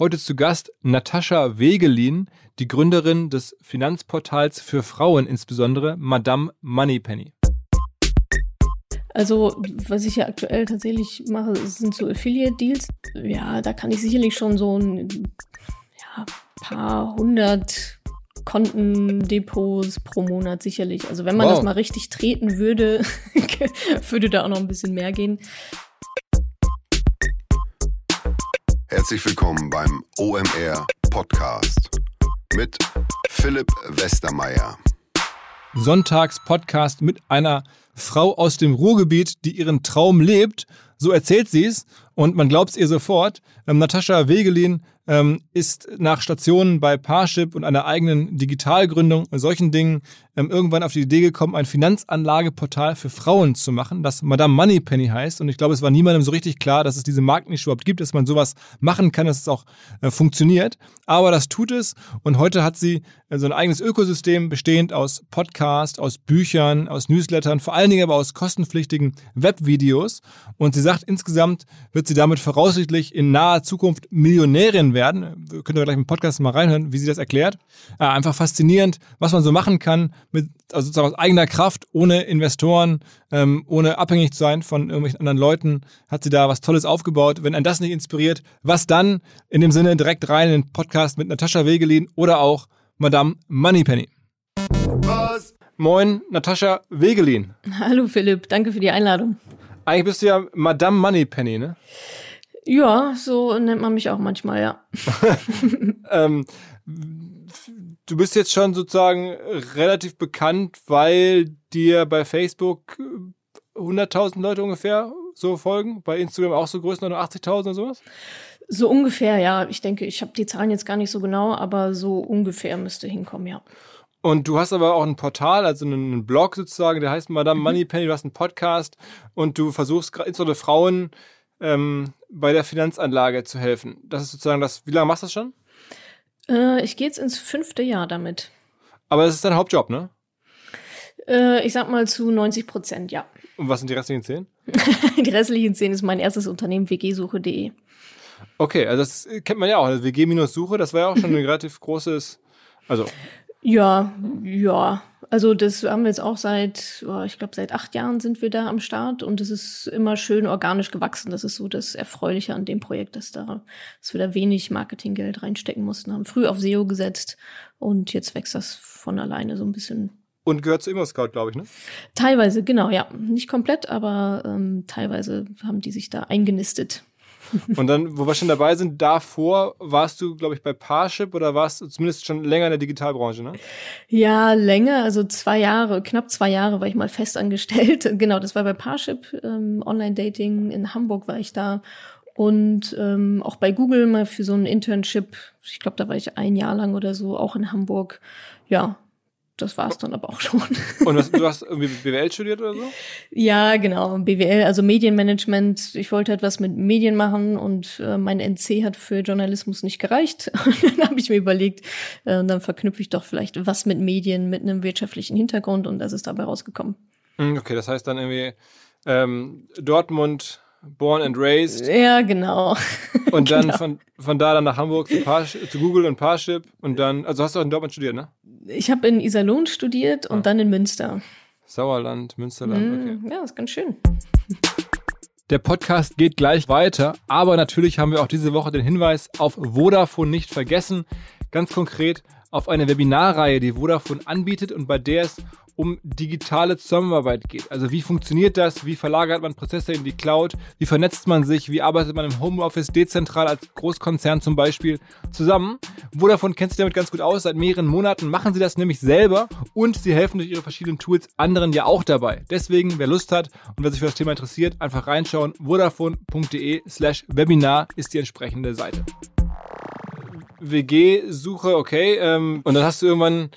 Heute zu Gast Natascha Wegelin, die Gründerin des Finanzportals für Frauen, insbesondere Madame Moneypenny. Also, was ich ja aktuell tatsächlich mache, sind so Affiliate-Deals. Ja, da kann ich sicherlich schon so ein ja, paar hundert Kontendepots pro Monat sicherlich. Also wenn man wow. das mal richtig treten würde, würde da auch noch ein bisschen mehr gehen. Herzlich willkommen beim OMR Podcast mit Philipp Westermeier. Sonntags-Podcast mit einer Frau aus dem Ruhrgebiet, die ihren Traum lebt. So erzählt sie es und man glaubt es ihr sofort. Ähm, Natascha Wegelin ähm, ist nach Stationen bei Parship und einer eigenen Digitalgründung und solchen Dingen ähm, irgendwann auf die Idee gekommen, ein Finanzanlageportal für Frauen zu machen, das Madame Moneypenny heißt. Und ich glaube, es war niemandem so richtig klar, dass es diese Marktnische überhaupt gibt, dass man sowas machen kann, dass es auch äh, funktioniert. Aber das tut es. Und heute hat sie äh, so ein eigenes Ökosystem bestehend aus Podcasts, aus Büchern, aus Newslettern, vor allen Dingen aber aus kostenpflichtigen Webvideos. Und sie sagt, insgesamt wird sie damit voraussichtlich in naher Zukunft Millionärin werden werden. Könnt ihr gleich im Podcast mal reinhören, wie sie das erklärt. Äh, einfach faszinierend, was man so machen kann, mit also sozusagen aus eigener Kraft, ohne Investoren, ähm, ohne abhängig zu sein von irgendwelchen anderen Leuten, hat sie da was Tolles aufgebaut. Wenn ein das nicht inspiriert, was dann? In dem Sinne direkt rein in den Podcast mit Natascha Wegelin oder auch Madame Moneypenny. Was? Moin, Natascha Wegelin. Hallo Philipp, danke für die Einladung. Eigentlich bist du ja Madame Moneypenny, ne? Ja, so nennt man mich auch manchmal, ja. ähm, du bist jetzt schon sozusagen relativ bekannt, weil dir bei Facebook 100.000 Leute ungefähr so folgen, bei Instagram auch so Größenordnung 80.000 oder sowas? So ungefähr, ja. Ich denke, ich habe die Zahlen jetzt gar nicht so genau, aber so ungefähr müsste hinkommen, ja. Und du hast aber auch ein Portal, also einen Blog sozusagen, der heißt Madame mhm. Moneypenny, du hast einen Podcast und du versuchst insbesondere Frauen ähm, bei der Finanzanlage zu helfen. Das ist sozusagen das. Wie lange machst du das schon? Äh, ich gehe jetzt ins fünfte Jahr damit. Aber das ist dein Hauptjob, ne? Äh, ich sag mal zu 90 Prozent, ja. Und was sind die restlichen zehn? die restlichen zehn ist mein erstes Unternehmen, wgsuche.de. Okay, also das kennt man ja auch. Also WG-Suche, das war ja auch schon ein relativ großes, also. Ja, ja. Also das haben wir jetzt auch seit, oh, ich glaube, seit acht Jahren sind wir da am Start und es ist immer schön organisch gewachsen. Das ist so das Erfreuliche an dem Projekt, dass da, dass wir da wenig Marketinggeld reinstecken mussten, haben früh auf SEO gesetzt und jetzt wächst das von alleine so ein bisschen. Und gehört zu ImmoScout, glaube ich, ne? Teilweise, genau, ja. Nicht komplett, aber ähm, teilweise haben die sich da eingenistet. Und dann, wo wir schon dabei sind, davor warst du, glaube ich, bei Parship oder warst du zumindest schon länger in der Digitalbranche, ne? Ja, länger, also zwei Jahre, knapp zwei Jahre war ich mal festangestellt. Genau, das war bei Parship, ähm, Online-Dating in Hamburg war ich da. Und ähm, auch bei Google mal für so ein Internship, ich glaube, da war ich ein Jahr lang oder so, auch in Hamburg. Ja, das war es dann aber auch schon. Und was, du hast irgendwie BWL studiert oder so? Ja, genau, BWL, also Medienmanagement. Ich wollte etwas mit Medien machen und äh, mein NC hat für Journalismus nicht gereicht. Und dann habe ich mir überlegt, äh, dann verknüpfe ich doch vielleicht was mit Medien mit einem wirtschaftlichen Hintergrund und das ist dabei rausgekommen. Hm, okay, das heißt dann irgendwie ähm, Dortmund, Born and Raised. Ja, genau. Und dann genau. von, von da dann nach Hamburg zu, Parship, zu Google und Parship und dann, also hast du auch in Dortmund studiert, ne? Ich habe in Iserlohn studiert und ah. dann in Münster. Sauerland, Münsterland, mm, okay. Ja, ist ganz schön. Der Podcast geht gleich weiter, aber natürlich haben wir auch diese Woche den Hinweis auf Vodafone nicht vergessen. Ganz konkret auf eine Webinarreihe, die Vodafone anbietet und bei der es um digitale Zusammenarbeit geht. Also wie funktioniert das? Wie verlagert man Prozesse in die Cloud? Wie vernetzt man sich? Wie arbeitet man im Homeoffice dezentral als Großkonzern zum Beispiel zusammen? Vodafone kennt sich damit ganz gut aus. Seit mehreren Monaten machen sie das nämlich selber und sie helfen durch ihre verschiedenen Tools anderen ja auch dabei. Deswegen, wer Lust hat und wer sich für das Thema interessiert, einfach reinschauen. Vodafone.de slash Webinar ist die entsprechende Seite. WG-Suche, okay. Ähm, und dann hast du irgendwann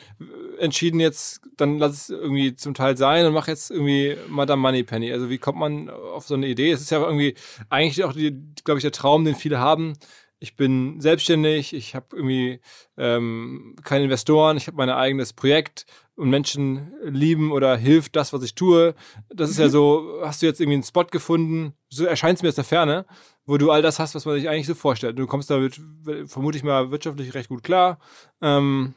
entschieden, jetzt, dann lass es irgendwie zum Teil sein und mach jetzt irgendwie Madame Moneypenny. Also wie kommt man auf so eine Idee? Es ist ja irgendwie eigentlich auch, glaube ich, der Traum, den viele haben, ich bin selbstständig, ich habe irgendwie ähm, keine Investoren, ich habe mein eigenes Projekt und Menschen lieben oder hilft das, was ich tue. Das ist ja mhm. so, hast du jetzt irgendwie einen Spot gefunden, so erscheint es mir aus der Ferne, wo du all das hast, was man sich eigentlich so vorstellt. Du kommst damit, vermute ich mal, wirtschaftlich recht gut klar. Ähm,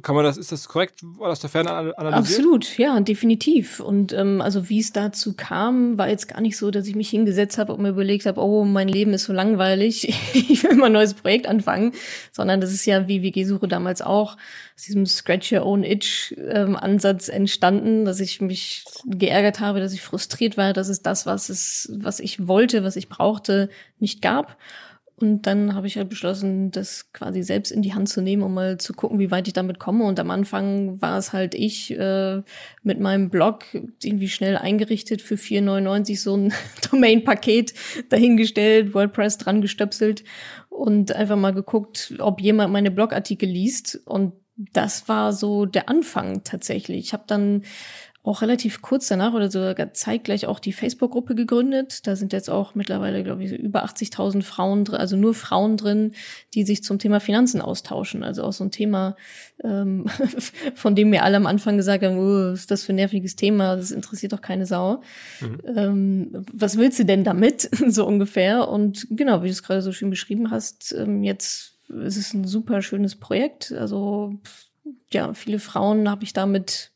kann man das, ist das korrekt aus der Ferne analysiert? Absolut, ja, definitiv. Und ähm, also wie es dazu kam, war jetzt gar nicht so, dass ich mich hingesetzt habe und mir überlegt habe, oh, mein Leben ist so langweilig, ich will mal ein neues Projekt anfangen, sondern das ist ja wie WG-Suche damals auch aus diesem Scratch Your Own Itch ähm, entstanden, dass ich mich geärgert habe, dass ich frustriert war, dass es das, was es, was ich wollte, was ich brauchte, nicht gab. Und dann habe ich halt beschlossen, das quasi selbst in die Hand zu nehmen, um mal zu gucken, wie weit ich damit komme. Und am Anfang war es halt ich äh, mit meinem Blog irgendwie schnell eingerichtet für 4,99 so ein Domain-Paket dahingestellt, WordPress dran gestöpselt und einfach mal geguckt, ob jemand meine Blogartikel liest. Und das war so der Anfang tatsächlich. Ich habe dann auch relativ kurz danach oder sogar zeitgleich auch die Facebook-Gruppe gegründet. Da sind jetzt auch mittlerweile, glaube ich, über 80.000 Frauen drin, also nur Frauen drin, die sich zum Thema Finanzen austauschen. Also auch so ein Thema, ähm, von dem mir alle am Anfang gesagt haben, oh, ist das für ein nerviges Thema, das interessiert doch keine Sau. Mhm. Ähm, was willst du denn damit? so ungefähr. Und genau, wie du es gerade so schön beschrieben hast, ähm, jetzt ist es ein super schönes Projekt. Also ja, viele Frauen habe ich damit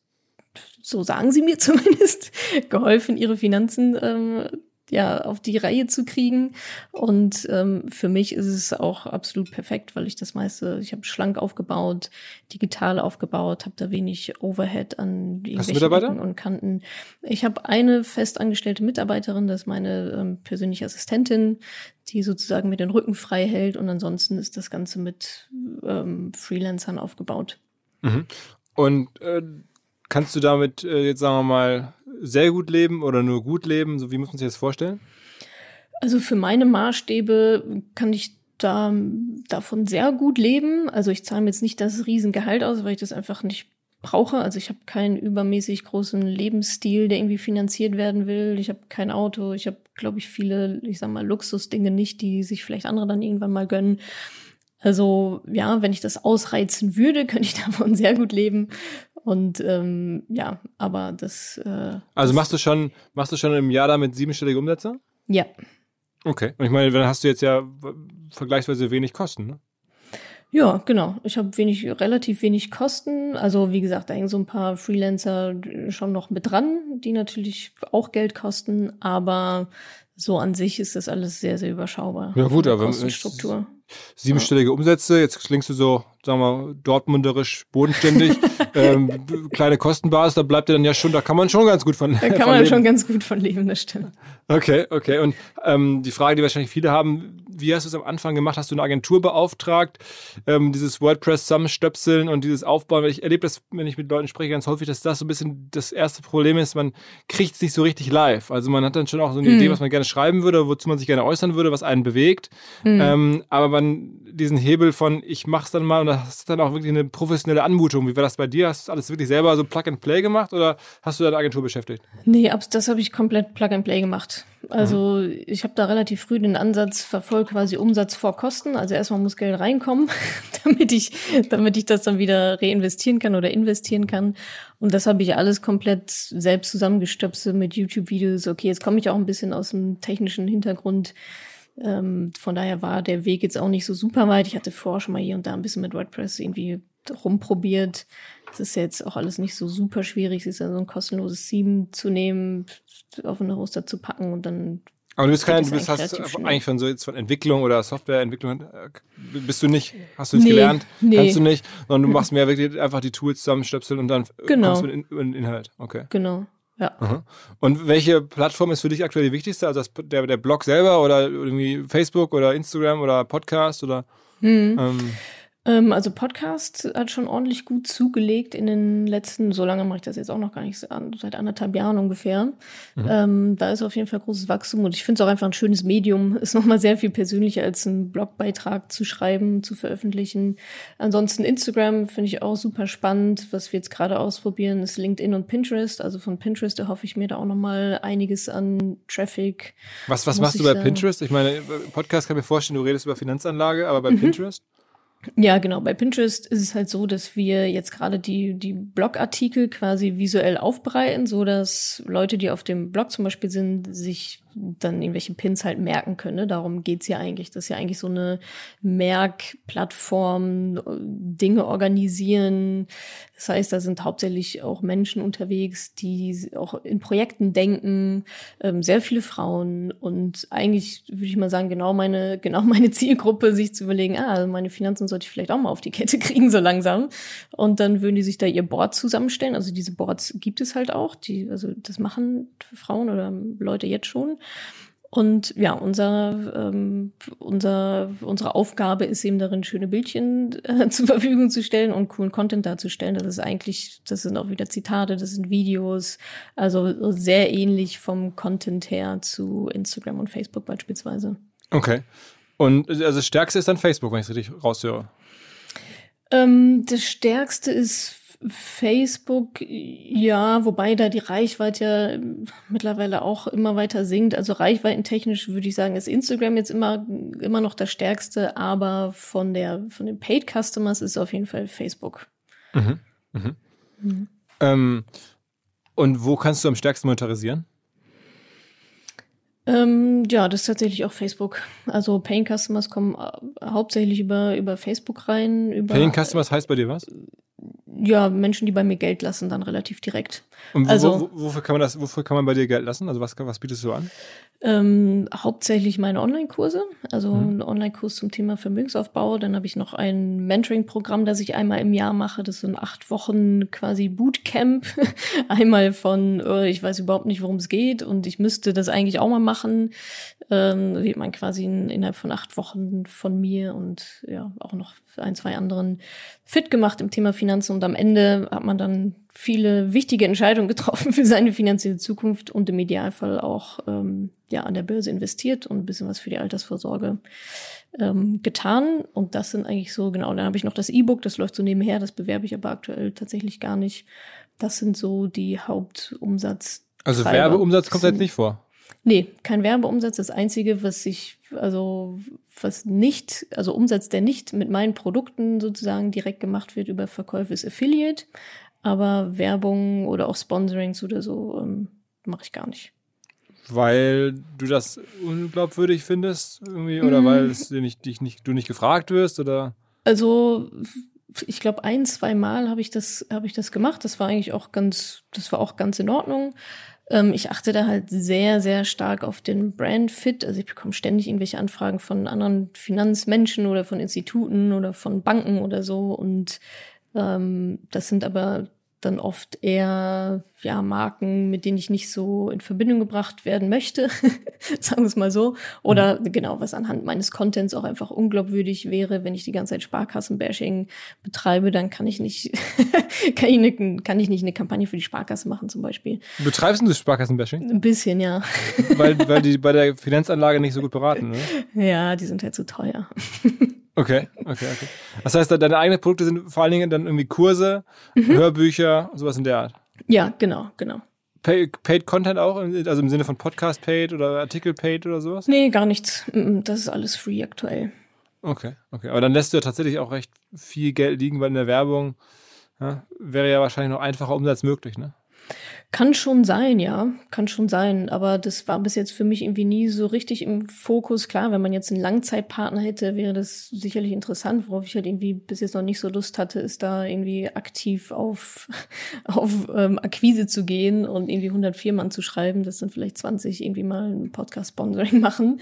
so sagen sie mir zumindest, geholfen, ihre Finanzen ähm, ja auf die Reihe zu kriegen. Und ähm, für mich ist es auch absolut perfekt, weil ich das meiste, ich habe schlank aufgebaut, digital aufgebaut, habe da wenig Overhead an irgendwelchen und Kanten. Ich habe eine festangestellte Mitarbeiterin, das ist meine ähm, persönliche Assistentin, die sozusagen mir den Rücken frei hält. Und ansonsten ist das Ganze mit ähm, Freelancern aufgebaut. Mhm. Und äh, Kannst du damit äh, jetzt sagen wir mal sehr gut leben oder nur gut leben? So wie muss man sich das vorstellen? Also für meine Maßstäbe kann ich da davon sehr gut leben. Also ich zahle mir jetzt nicht das Riesengehalt aus, weil ich das einfach nicht brauche. Also ich habe keinen übermäßig großen Lebensstil, der irgendwie finanziert werden will. Ich habe kein Auto. Ich habe, glaube ich, viele, ich sag mal, Luxusdinge nicht, die sich vielleicht andere dann irgendwann mal gönnen. Also ja, wenn ich das ausreizen würde, könnte ich davon sehr gut leben. Und ähm, ja, aber das. Äh, also machst du schon, machst du schon im Jahr damit siebenstellige Umsätze? Ja. Okay. Und ich meine, dann hast du jetzt ja vergleichsweise wenig Kosten, ne? Ja, genau. Ich habe wenig, relativ wenig Kosten. Also wie gesagt, da hängen so ein paar Freelancer schon noch mit dran, die natürlich auch Geld kosten, aber so an sich ist das alles sehr, sehr überschaubar. Ja gut, aber Kostenstruktur. Siebenstellige Umsätze, jetzt klingst du so, sagen wir, dortmunderisch bodenständig. ähm, kleine Kostenbasis, da bleibt ja dann ja schon, da kann man schon ganz gut von leben. Da kann man leben. schon ganz gut von leben, das stimmt. Okay, okay. Und ähm, die Frage, die wahrscheinlich viele haben, wie hast du es am Anfang gemacht? Hast du eine Agentur beauftragt, ähm, dieses WordPress zusammenstöpseln und dieses Aufbauen? Weil ich erlebe das, wenn ich mit Leuten spreche, ganz häufig, dass das so ein bisschen das erste Problem ist, man kriegt es nicht so richtig live. Also man hat dann schon auch so eine mhm. Idee, was man gerne schreiben würde, wozu man sich gerne äußern würde, was einen bewegt. Mhm. Ähm, aber man diesen Hebel von, ich mach's dann mal und das ist dann auch wirklich eine professionelle Anmutung. Wie war das bei dir? Hast du alles wirklich selber so Plug and Play gemacht oder hast du deine Agentur beschäftigt? Nee, das habe ich komplett Plug and Play gemacht. Also mhm. ich habe da relativ früh den Ansatz verfolgt, quasi Umsatz vor Kosten. Also erstmal muss Geld reinkommen, damit ich, damit ich das dann wieder reinvestieren kann oder investieren kann. Und das habe ich alles komplett selbst zusammengestöpselt mit YouTube-Videos. Okay, jetzt komme ich auch ein bisschen aus dem technischen Hintergrund. Ähm, von daher war der Weg jetzt auch nicht so super weit. Ich hatte vorher schon mal hier und da ein bisschen mit WordPress irgendwie rumprobiert. Das ist jetzt auch alles nicht so super schwierig. Es ist ja so ein kostenloses Theme zu nehmen, auf einen Hoster zu packen und dann. Aber du bist kein, du bist hast eigentlich von so jetzt von Entwicklung oder Softwareentwicklung äh, bist du nicht, hast du nicht nee, gelernt, nee. kannst du nicht, sondern du machst mehr wirklich einfach die Tools zusammenstöpseln und dann genau. kommst du mit in, in Inhalt. Okay. Genau. Ja. Aha. Und welche Plattform ist für dich aktuell die wichtigste? Also das, der, der Blog selber oder irgendwie Facebook oder Instagram oder Podcast oder? Hm. Ähm, Ähm, also Podcast hat schon ordentlich gut zugelegt in den letzten, so lange mache ich das jetzt auch noch gar nicht, seit anderthalb Jahren ungefähr. Mhm. Ähm, da ist auf jeden Fall großes Wachstum und ich finde es auch einfach ein schönes Medium. Ist nochmal sehr viel persönlicher als einen Blogbeitrag zu schreiben, zu veröffentlichen. Ansonsten Instagram finde ich auch super spannend. Was wir jetzt gerade ausprobieren, ist LinkedIn und Pinterest. Also von Pinterest erhoffe ich mir da auch nochmal einiges an Traffic. Was, was machst du bei sagen. Pinterest? Ich meine, Podcast kann mir vorstellen, du redest über Finanzanlage, aber bei mhm. Pinterest? Ja, genau. Bei Pinterest ist es halt so, dass wir jetzt gerade die, die Blogartikel quasi visuell aufbereiten, so dass Leute, die auf dem Blog zum Beispiel sind, sich dann irgendwelche Pins halt merken können. Ne? Darum geht's ja eigentlich. Das ist ja eigentlich so eine Merkplattform, Dinge organisieren. Das heißt, da sind hauptsächlich auch Menschen unterwegs, die auch in Projekten denken, ähm, sehr viele Frauen und eigentlich würde ich mal sagen, genau meine, genau meine Zielgruppe, sich zu überlegen, ah, also meine Finanzen sollte ich vielleicht auch mal auf die Kette kriegen, so langsam. Und dann würden die sich da ihr Board zusammenstellen. Also diese Boards gibt es halt auch. Die, also das machen Frauen oder Leute jetzt schon. Und ja, unser, ähm, unser, unsere Aufgabe ist eben darin, schöne Bildchen äh, zur Verfügung zu stellen und coolen Content darzustellen. Das ist eigentlich, das sind auch wieder Zitate, das sind Videos, also sehr ähnlich vom Content her zu Instagram und Facebook beispielsweise. Okay. Und also das Stärkste ist dann Facebook, wenn ich es richtig raushöre. Ähm, das Stärkste ist Facebook, ja, wobei da die Reichweite ja mittlerweile auch immer weiter sinkt. Also reichweitentechnisch würde ich sagen, ist Instagram jetzt immer, immer noch das stärkste, aber von der, von den Paid Customers ist auf jeden Fall Facebook. Mhm. Mhm. Mhm. Ähm, und wo kannst du am stärksten monetarisieren? Ähm, ja, das ist tatsächlich auch Facebook. Also Paying Customers kommen äh, hauptsächlich über, über Facebook rein. Über, Paying Customers heißt bei dir was? Ja, Menschen, die bei mir Geld lassen, dann relativ direkt. Und wo, also, wo, wofür kann man das, wofür kann man bei dir Geld lassen? Also was, was bietest du an? Ähm, hauptsächlich meine Online-Kurse, also mhm. ein Online-Kurs zum Thema Vermögensaufbau. Dann habe ich noch ein Mentoring-Programm, das ich einmal im Jahr mache. Das ein acht Wochen quasi Bootcamp. einmal von, äh, ich weiß überhaupt nicht, worum es geht und ich müsste das eigentlich auch mal machen. Ähm, wird man quasi in, innerhalb von acht Wochen von mir und ja auch noch ein, zwei anderen fit gemacht im Thema Finanzen und am Ende hat man dann viele wichtige Entscheidungen getroffen für seine finanzielle Zukunft und im Idealfall auch ähm, ja an der Börse investiert und ein bisschen was für die Altersvorsorge ähm, getan. Und das sind eigentlich so, genau, dann habe ich noch das E-Book, das läuft so nebenher, das bewerbe ich aber aktuell tatsächlich gar nicht. Das sind so die Hauptumsatz. Also Werbeumsatz kommt jetzt nicht vor. Nee, kein Werbeumsatz. Das Einzige, was ich, also was nicht, also Umsatz, der nicht mit meinen Produkten sozusagen direkt gemacht wird über Verkäufe, ist Affiliate. Aber Werbung oder auch Sponsorings oder so ähm, mache ich gar nicht. Weil du das unglaubwürdig findest irgendwie oder mhm. weil es dir nicht, dich nicht, du nicht gefragt wirst oder? Also ich glaube ein, zwei Mal habe ich das habe ich das gemacht. Das war eigentlich auch ganz, das war auch ganz in Ordnung. Ähm, ich achte da halt sehr, sehr stark auf den Brand-Fit. Also ich bekomme ständig irgendwelche Anfragen von anderen Finanzmenschen oder von Instituten oder von Banken oder so. Und ähm, das sind aber dann oft eher ja Marken, mit denen ich nicht so in Verbindung gebracht werden möchte, sagen wir es mal so. Oder mhm. genau, was anhand meines Contents auch einfach unglaubwürdig wäre, wenn ich die ganze Zeit Sparkassen-Bashing betreibe, dann kann ich nicht, kann, ich ne, kann ich nicht eine Kampagne für die Sparkasse machen zum Beispiel. Betreibst du Sparkassen-Bashing? Ein bisschen, ja. weil, weil die bei der Finanzanlage nicht so gut beraten, ne? Ja, die sind halt zu teuer. Okay, okay, okay. Das heißt, deine eigenen Produkte sind vor allen Dingen dann irgendwie Kurse, mhm. Hörbücher, sowas in der Art. Ja, genau, genau. Pay, paid Content auch, also im Sinne von Podcast Paid oder Artikel Paid oder sowas? Nee, gar nichts. Das ist alles free aktuell. Okay, okay. Aber dann lässt du ja tatsächlich auch recht viel Geld liegen, weil in der Werbung ja, wäre ja wahrscheinlich noch einfacher Umsatz möglich, ne? Kann schon sein, ja, kann schon sein. Aber das war bis jetzt für mich irgendwie nie so richtig im Fokus. Klar, wenn man jetzt einen Langzeitpartner hätte, wäre das sicherlich interessant. Worauf ich halt irgendwie bis jetzt noch nicht so Lust hatte, ist da irgendwie aktiv auf, auf ähm, Akquise zu gehen und irgendwie 100 Firmen zu schreiben, dass dann vielleicht 20 irgendwie mal ein Podcast-Sponsoring machen.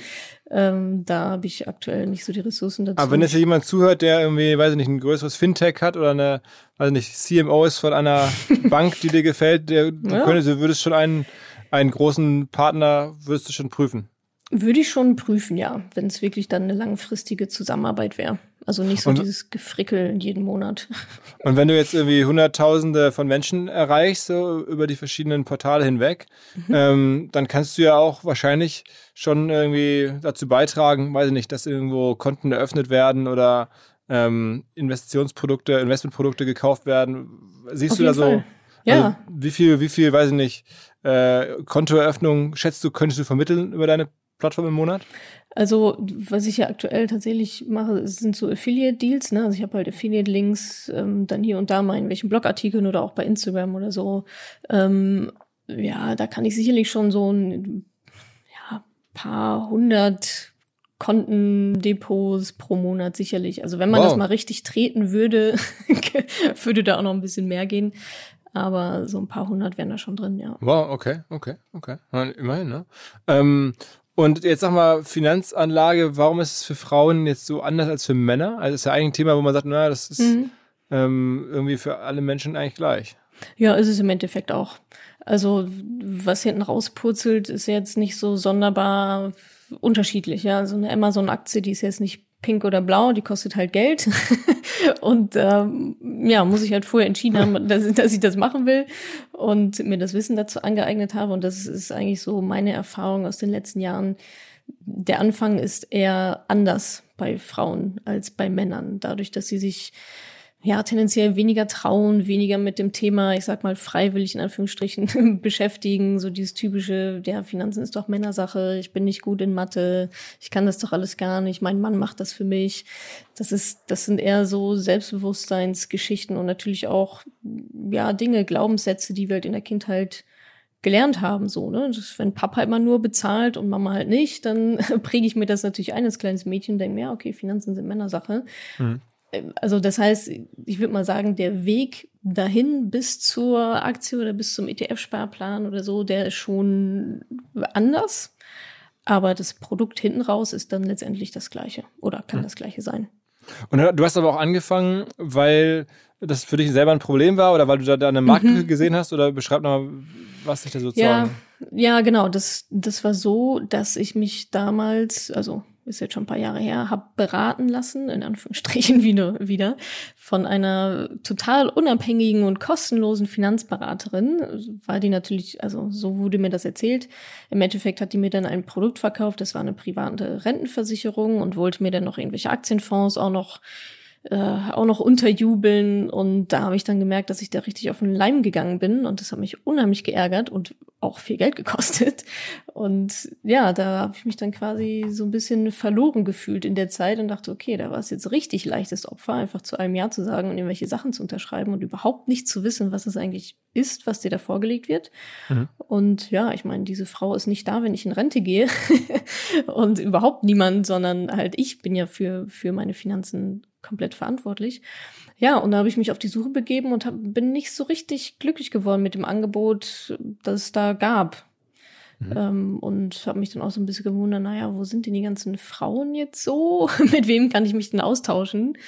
Ähm, da habe ich aktuell nicht so die Ressourcen dazu. Aber wenn jetzt jemand zuhört, der irgendwie, weiß ich nicht, ein größeres Fintech hat oder eine, ich nicht, CMO ist von einer Bank, die dir gefällt, der, ja. könntest, du würdest schon einen, einen großen Partner, würdest du schon prüfen? Würde ich schon prüfen, ja, wenn es wirklich dann eine langfristige Zusammenarbeit wäre. Also nicht so und, dieses Gefrickel jeden Monat. Und wenn du jetzt irgendwie Hunderttausende von Menschen erreichst, so über die verschiedenen Portale hinweg, mhm. ähm, dann kannst du ja auch wahrscheinlich schon irgendwie dazu beitragen, weiß ich nicht, dass irgendwo Konten eröffnet werden oder ähm, Investitionsprodukte, Investmentprodukte gekauft werden. Siehst Auf du da so, Fall. ja. Also wie viel, wie viel, weiß ich nicht, äh, Kontoeröffnung schätzt du, könntest du vermitteln über deine Plattform im Monat? Also, was ich ja aktuell tatsächlich mache, sind so Affiliate-Deals. Ne? Also ich habe halt Affiliate-Links ähm, dann hier und da mal in welchen Blogartikeln oder auch bei Instagram oder so. Ähm, ja, da kann ich sicherlich schon so ein ja, paar hundert Kontendepots pro Monat sicherlich. Also wenn man wow. das mal richtig treten würde, würde da auch noch ein bisschen mehr gehen. Aber so ein paar hundert wären da schon drin, ja. Wow, okay, okay, okay. Immerhin, ne? Ähm, und jetzt sag mal, Finanzanlage, warum ist es für Frauen jetzt so anders als für Männer? Also ist ja eigentlich ein Thema, wo man sagt, naja, das ist mhm. ähm, irgendwie für alle Menschen eigentlich gleich. Ja, ist es im Endeffekt auch. Also was hinten rauspurzelt, ist jetzt nicht so sonderbar unterschiedlich. Ja, also eine Amazon-Aktie, die ist jetzt nicht pink oder blau, die kostet halt Geld. und ähm, ja, muss ich halt vorher entschieden haben, dass, dass ich das machen will und mir das Wissen dazu angeeignet habe. Und das ist eigentlich so meine Erfahrung aus den letzten Jahren. Der Anfang ist eher anders bei Frauen als bei Männern, dadurch, dass sie sich ja, tendenziell weniger trauen, weniger mit dem Thema, ich sag mal, freiwillig in Anführungsstrichen beschäftigen. So dieses typische, ja, Finanzen ist doch Männersache, ich bin nicht gut in Mathe, ich kann das doch alles gar nicht, mein Mann macht das für mich. Das ist, das sind eher so Selbstbewusstseinsgeschichten und natürlich auch, ja, Dinge, Glaubenssätze, die wir halt in der Kindheit gelernt haben, so, ne? Das, wenn Papa immer nur bezahlt und Mama halt nicht, dann präge ich mir das natürlich ein als kleines Mädchen denke mir, ja, okay, Finanzen sind Männersache. Mhm also das heißt, ich würde mal sagen, der Weg dahin bis zur Aktie oder bis zum ETF-Sparplan oder so, der ist schon anders. Aber das Produkt hinten raus ist dann letztendlich das gleiche oder kann mhm. das gleiche sein. Und du hast aber auch angefangen, weil das für dich selber ein Problem war oder weil du da, eine Marke mhm. gesehen hast oder beschreib mal, was dich da sozusagen. Ja, ja, genau. Das, das war so, dass ich mich damals, also ist jetzt schon ein paar Jahre her, habe beraten lassen, in Anführungsstrichen wieder, wieder, von einer total unabhängigen und kostenlosen Finanzberaterin, weil die natürlich, also so wurde mir das erzählt. Im Endeffekt hat die mir dann ein Produkt verkauft, das war eine private Rentenversicherung und wollte mir dann noch irgendwelche Aktienfonds auch noch äh, auch noch unterjubeln. Und da habe ich dann gemerkt, dass ich da richtig auf den Leim gegangen bin. Und das hat mich unheimlich geärgert und auch viel Geld gekostet. Und ja, da habe ich mich dann quasi so ein bisschen verloren gefühlt in der Zeit und dachte, okay, da war es jetzt richtig leichtes Opfer, einfach zu einem Ja zu sagen und irgendwelche Sachen zu unterschreiben und überhaupt nicht zu wissen, was es eigentlich ist, was dir da vorgelegt wird. Mhm. Und ja, ich meine, diese Frau ist nicht da, wenn ich in Rente gehe und überhaupt niemand, sondern halt ich bin ja für, für meine Finanzen komplett verantwortlich. Ja, und da habe ich mich auf die Suche begeben und hab, bin nicht so richtig glücklich geworden mit dem Angebot, das es da gab. Mhm. Ähm, und habe mich dann auch so ein bisschen gewundert, naja, wo sind denn die ganzen Frauen jetzt so? Mit wem kann ich mich denn austauschen?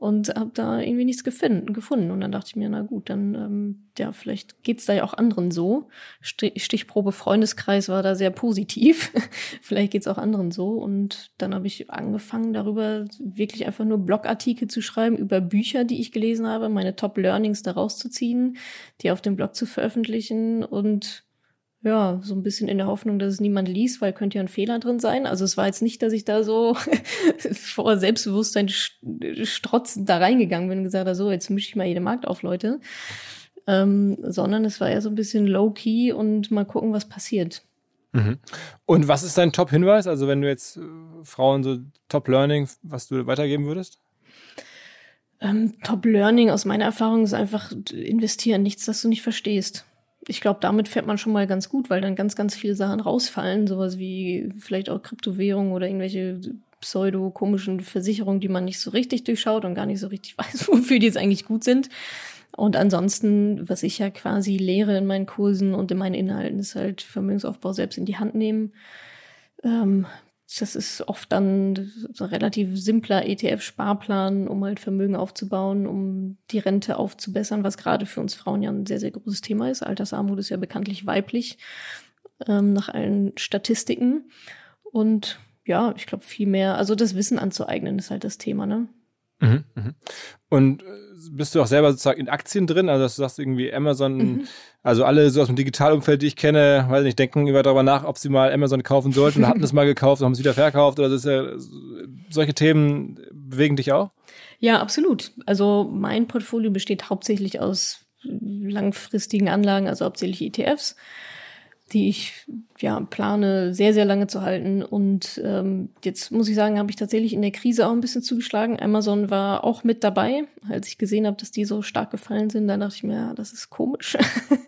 Und habe da irgendwie nichts gefunden, gefunden. Und dann dachte ich mir, na gut, dann, ähm, ja, vielleicht geht's da ja auch anderen so. Stichprobe Freundeskreis war da sehr positiv. vielleicht geht's auch anderen so. Und dann habe ich angefangen, darüber wirklich einfach nur Blogartikel zu schreiben, über Bücher, die ich gelesen habe, meine Top-Learnings daraus zu ziehen, die auf dem Blog zu veröffentlichen und ja, so ein bisschen in der Hoffnung, dass es niemand liest, weil könnte ja ein Fehler drin sein. Also es war jetzt nicht, dass ich da so vor Selbstbewusstsein strotzend da reingegangen bin und gesagt habe, so, jetzt mische ich mal jede Markt auf, Leute. Ähm, sondern es war ja so ein bisschen low-key und mal gucken, was passiert. Mhm. Und was ist dein Top-Hinweis? Also wenn du jetzt äh, Frauen so Top-Learning, was du weitergeben würdest? Ähm, Top-Learning aus meiner Erfahrung ist einfach investieren, nichts, das du nicht verstehst ich glaube, damit fährt man schon mal ganz gut, weil dann ganz, ganz viele Sachen rausfallen, sowas wie vielleicht auch Kryptowährungen oder irgendwelche pseudo-komischen Versicherungen, die man nicht so richtig durchschaut und gar nicht so richtig weiß, wofür die jetzt eigentlich gut sind. Und ansonsten, was ich ja quasi lehre in meinen Kursen und in meinen Inhalten, ist halt Vermögensaufbau selbst in die Hand nehmen. Ähm, das ist oft dann ein relativ simpler ETF-Sparplan, um halt Vermögen aufzubauen, um die Rente aufzubessern, was gerade für uns Frauen ja ein sehr, sehr großes Thema ist. Altersarmut ist ja bekanntlich weiblich, ähm, nach allen Statistiken. Und ja, ich glaube viel mehr, also das Wissen anzueignen ist halt das Thema, ne? Mhm, mhm. Und äh, bist du auch selber sozusagen in Aktien drin? Also, dass du sagst irgendwie Amazon, mhm. also alle so aus dem Digitalumfeld, die ich kenne, weiß nicht, denken immer darüber nach, ob sie mal Amazon kaufen sollten, hatten es mal gekauft, haben es wieder verkauft oder das ist ja, solche Themen bewegen dich auch? Ja, absolut. Also mein Portfolio besteht hauptsächlich aus langfristigen Anlagen, also hauptsächlich ETFs die ich ja plane, sehr, sehr lange zu halten. Und ähm, jetzt muss ich sagen, habe ich tatsächlich in der Krise auch ein bisschen zugeschlagen. Amazon war auch mit dabei, als ich gesehen habe, dass die so stark gefallen sind. Da dachte ich mir, ja, das ist komisch.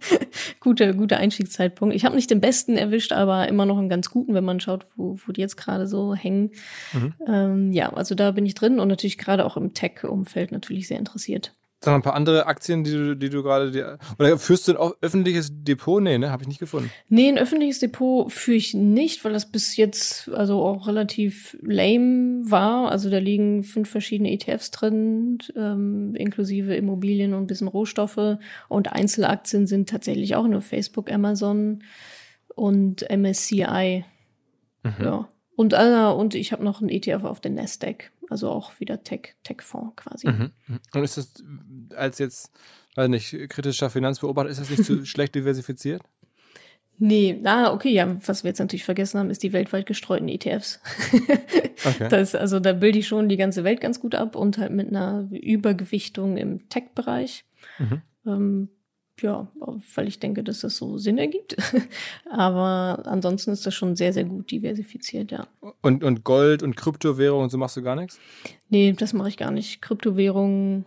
guter, guter Einstiegszeitpunkt. Ich habe nicht den besten erwischt, aber immer noch einen ganz guten, wenn man schaut, wo, wo die jetzt gerade so hängen. Mhm. Ähm, ja, also da bin ich drin und natürlich gerade auch im Tech-Umfeld natürlich sehr interessiert. Dann ein paar andere Aktien, die du, die du gerade. Oder führst du ein öffentliches Depot? Nee, ne? Habe ich nicht gefunden. Nee, ein öffentliches Depot führe ich nicht, weil das bis jetzt also auch relativ lame war. Also da liegen fünf verschiedene ETFs drin, ähm, inklusive Immobilien und ein bisschen Rohstoffe. Und Einzelaktien sind tatsächlich auch nur Facebook, Amazon und MSCI. Mhm. Ja. Und, äh, und ich habe noch einen ETF auf den Nasdaq. Also auch wieder Tech, Tech-Fonds quasi. Mhm. mhm. Und ist das als jetzt, weiß nicht, kritischer Finanzbeobachter, ist das nicht zu schlecht diversifiziert? Nee, na, okay, ja, was wir jetzt natürlich vergessen haben, ist die weltweit gestreuten ETFs. okay. Das, also da bilde ich schon die ganze Welt ganz gut ab und halt mit einer Übergewichtung im Tech-Bereich. Mhm. Ähm, ja, weil ich denke, dass das so Sinn ergibt. Aber ansonsten ist das schon sehr, sehr gut diversifiziert, ja. Und, und Gold und Kryptowährung und so machst du gar nichts? Nee, das mache ich gar nicht. Kryptowährung,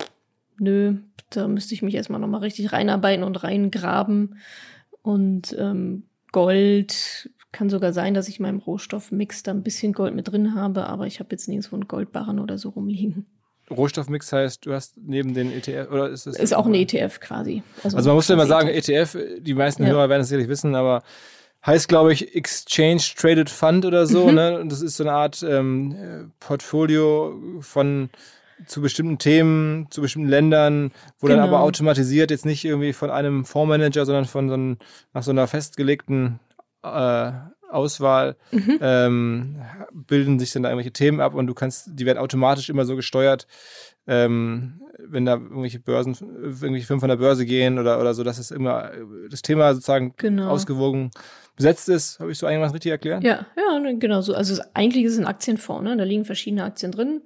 nö, da müsste ich mich erstmal nochmal richtig reinarbeiten und reingraben. Und ähm, Gold kann sogar sein, dass ich in meinem Rohstoffmix da ein bisschen Gold mit drin habe, aber ich habe jetzt nirgendwo einen Goldbarren oder so rumliegen. Rohstoffmix heißt, du hast neben den ETF oder ist das? Ist auch ein ETF quasi. Also, also man muss ja immer sagen, ETF, e die meisten ja. Hörer werden es sicherlich wissen, aber heißt, glaube ich, Exchange Traded Fund oder so. Mhm. Ne? Und das ist so eine Art ähm, Portfolio von zu bestimmten Themen, zu bestimmten Ländern, wo genau. dann aber automatisiert jetzt nicht irgendwie von einem Fondsmanager, sondern von so einem, nach so einer festgelegten äh, Auswahl mhm. ähm, bilden sich dann da irgendwelche Themen ab und du kannst, die werden automatisch immer so gesteuert, ähm, wenn da irgendwelche Börsen, irgendwelche Firmen von der Börse gehen oder, oder so, dass es immer das Thema sozusagen genau. ausgewogen besetzt ist. Habe ich so einiges richtig erklärt? Ja, ja, ne, genau so. Also eigentlich ist es ein Aktienfonds, ne? Da liegen verschiedene Aktien drin.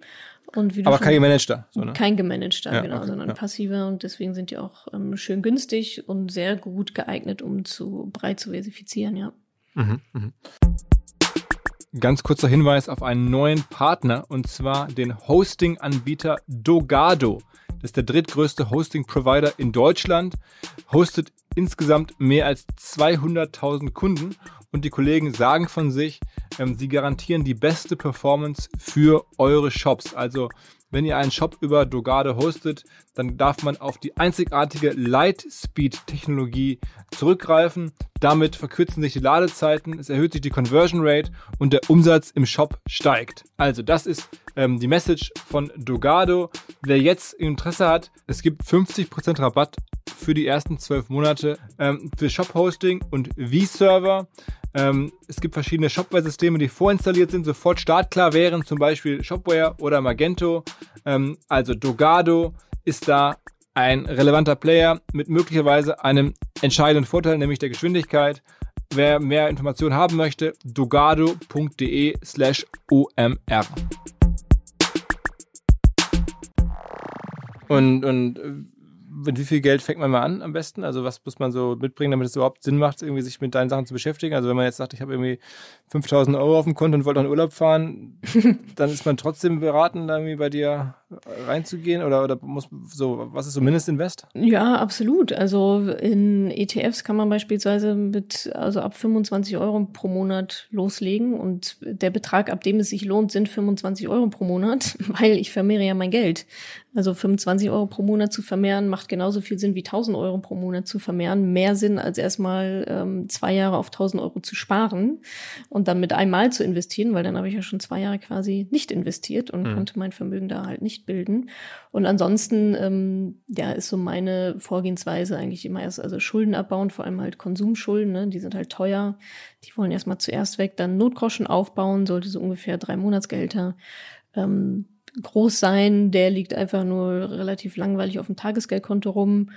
Und Aber kein gemanagter. So, ne? Kein gemanagter, ja, genau, okay, sondern ja. passiver und deswegen sind die auch ähm, schön günstig und sehr gut geeignet, um zu breit zu versifizieren, ja. Mhm, mhm. Ganz kurzer Hinweis auf einen neuen Partner und zwar den Hosting-Anbieter Dogado. Das ist der drittgrößte Hosting-Provider in Deutschland, hostet insgesamt mehr als 200.000 Kunden und die Kollegen sagen von sich, ähm, sie garantieren die beste Performance für eure Shops. Also wenn ihr einen Shop über Dogado hostet, dann darf man auf die einzigartige Lightspeed-Technologie zurückgreifen. Damit verkürzen sich die Ladezeiten, es erhöht sich die Conversion Rate und der Umsatz im Shop steigt. Also das ist ähm, die Message von Dogado. Wer jetzt Interesse hat, es gibt 50% Rabatt für die ersten 12 Monate ähm, für Shop-Hosting und V-Server. Ähm, es gibt verschiedene Shopware-Systeme, die vorinstalliert sind, sofort startklar wären, zum Beispiel Shopware oder Magento. Ähm, also Dogado ist da ein relevanter Player mit möglicherweise einem entscheidenden Vorteil, nämlich der Geschwindigkeit. Wer mehr Informationen haben möchte, dogado.de slash omr. Und, und äh, mit wie viel Geld fängt man mal an am besten? Also was muss man so mitbringen, damit es überhaupt Sinn macht, irgendwie sich mit deinen Sachen zu beschäftigen? Also wenn man jetzt sagt, ich habe irgendwie 5000 Euro auf dem Konto und wollte noch in Urlaub fahren, dann ist man trotzdem beraten, da irgendwie bei dir reinzugehen oder, oder muss so, was ist so Mindestinvest? Ja, absolut. Also in ETFs kann man beispielsweise mit, also ab 25 Euro pro Monat loslegen und der Betrag, ab dem es sich lohnt, sind 25 Euro pro Monat, weil ich vermehre ja mein Geld. Also 25 Euro pro Monat zu vermehren macht genauso viel Sinn wie 1000 Euro pro Monat zu vermehren. Mehr Sinn als erstmal ähm, zwei Jahre auf 1000 Euro zu sparen und dann mit einmal zu investieren, weil dann habe ich ja schon zwei Jahre quasi nicht investiert und mhm. konnte mein Vermögen da halt nicht bilden. Und ansonsten, ähm, ja, ist so meine Vorgehensweise eigentlich immer erst, also Schulden abbauen, vor allem halt Konsumschulden, ne? die sind halt teuer. Die wollen erstmal zuerst weg, dann Notgroschen aufbauen, sollte so ungefähr drei Monatsgehälter ähm, Großsein, der liegt einfach nur relativ langweilig auf dem Tagesgeldkonto rum.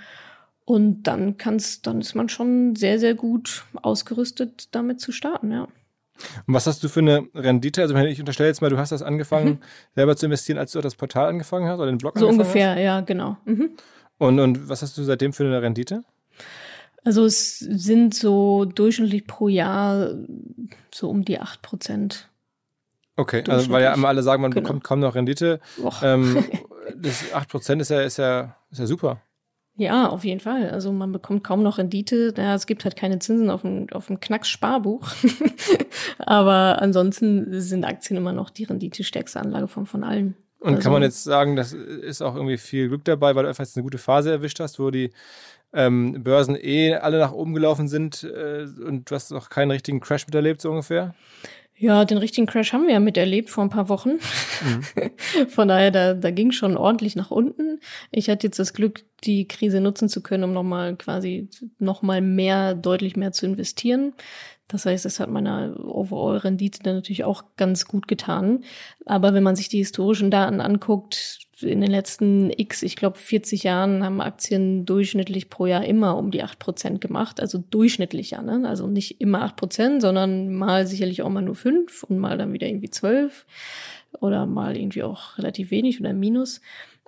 Und dann kann's, dann ist man schon sehr, sehr gut ausgerüstet, damit zu starten, ja. Und was hast du für eine Rendite? Also ich unterstelle jetzt mal, du hast das angefangen, mhm. selber zu investieren, als du das Portal angefangen hast oder den Blog so angefangen ungefähr, hast? ja, genau. Mhm. Und, und was hast du seitdem für eine Rendite? Also es sind so durchschnittlich pro Jahr so um die 8 Prozent. Okay, also weil ja immer alle sagen, man Genau. bekommt kaum noch Rendite. Ähm, das 8 Prozent ist ja, ist, ja, ist ja super. Ja, auf jeden Fall. Also man bekommt kaum noch Rendite. Ja, es gibt halt keine Zinsen auf dem, auf dem Knacks-Sparbuch. Aber ansonsten sind Aktien immer noch die renditestärkste Anlageform von allen. Und Also- kann man jetzt sagen, das ist auch irgendwie viel Glück dabei, weil du einfach jetzt eine gute Phase erwischt hast, wo die ähm, Börsen eh alle nach oben gelaufen sind äh, und du hast noch keinen richtigen Crash miterlebt, so ungefähr? Ja, den richtigen Crash haben wir ja miterlebt vor ein paar Wochen. Von daher, da, da ging schon ordentlich nach unten. Ich hatte jetzt das Glück, die Krise nutzen zu können, um nochmal quasi nochmal mehr, deutlich mehr zu investieren. Das heißt, es hat meiner Overall-Rendite dann natürlich auch ganz gut getan. Aber wenn man sich die historischen Daten anguckt, in den letzten X, ich glaube 40 Jahren haben Aktien durchschnittlich pro Jahr immer um die 8% gemacht. Also durchschnittlich ja, ne? Also nicht immer 8%, sondern mal sicherlich auch mal nur 5 und mal dann wieder irgendwie 12 oder mal irgendwie auch relativ wenig oder minus.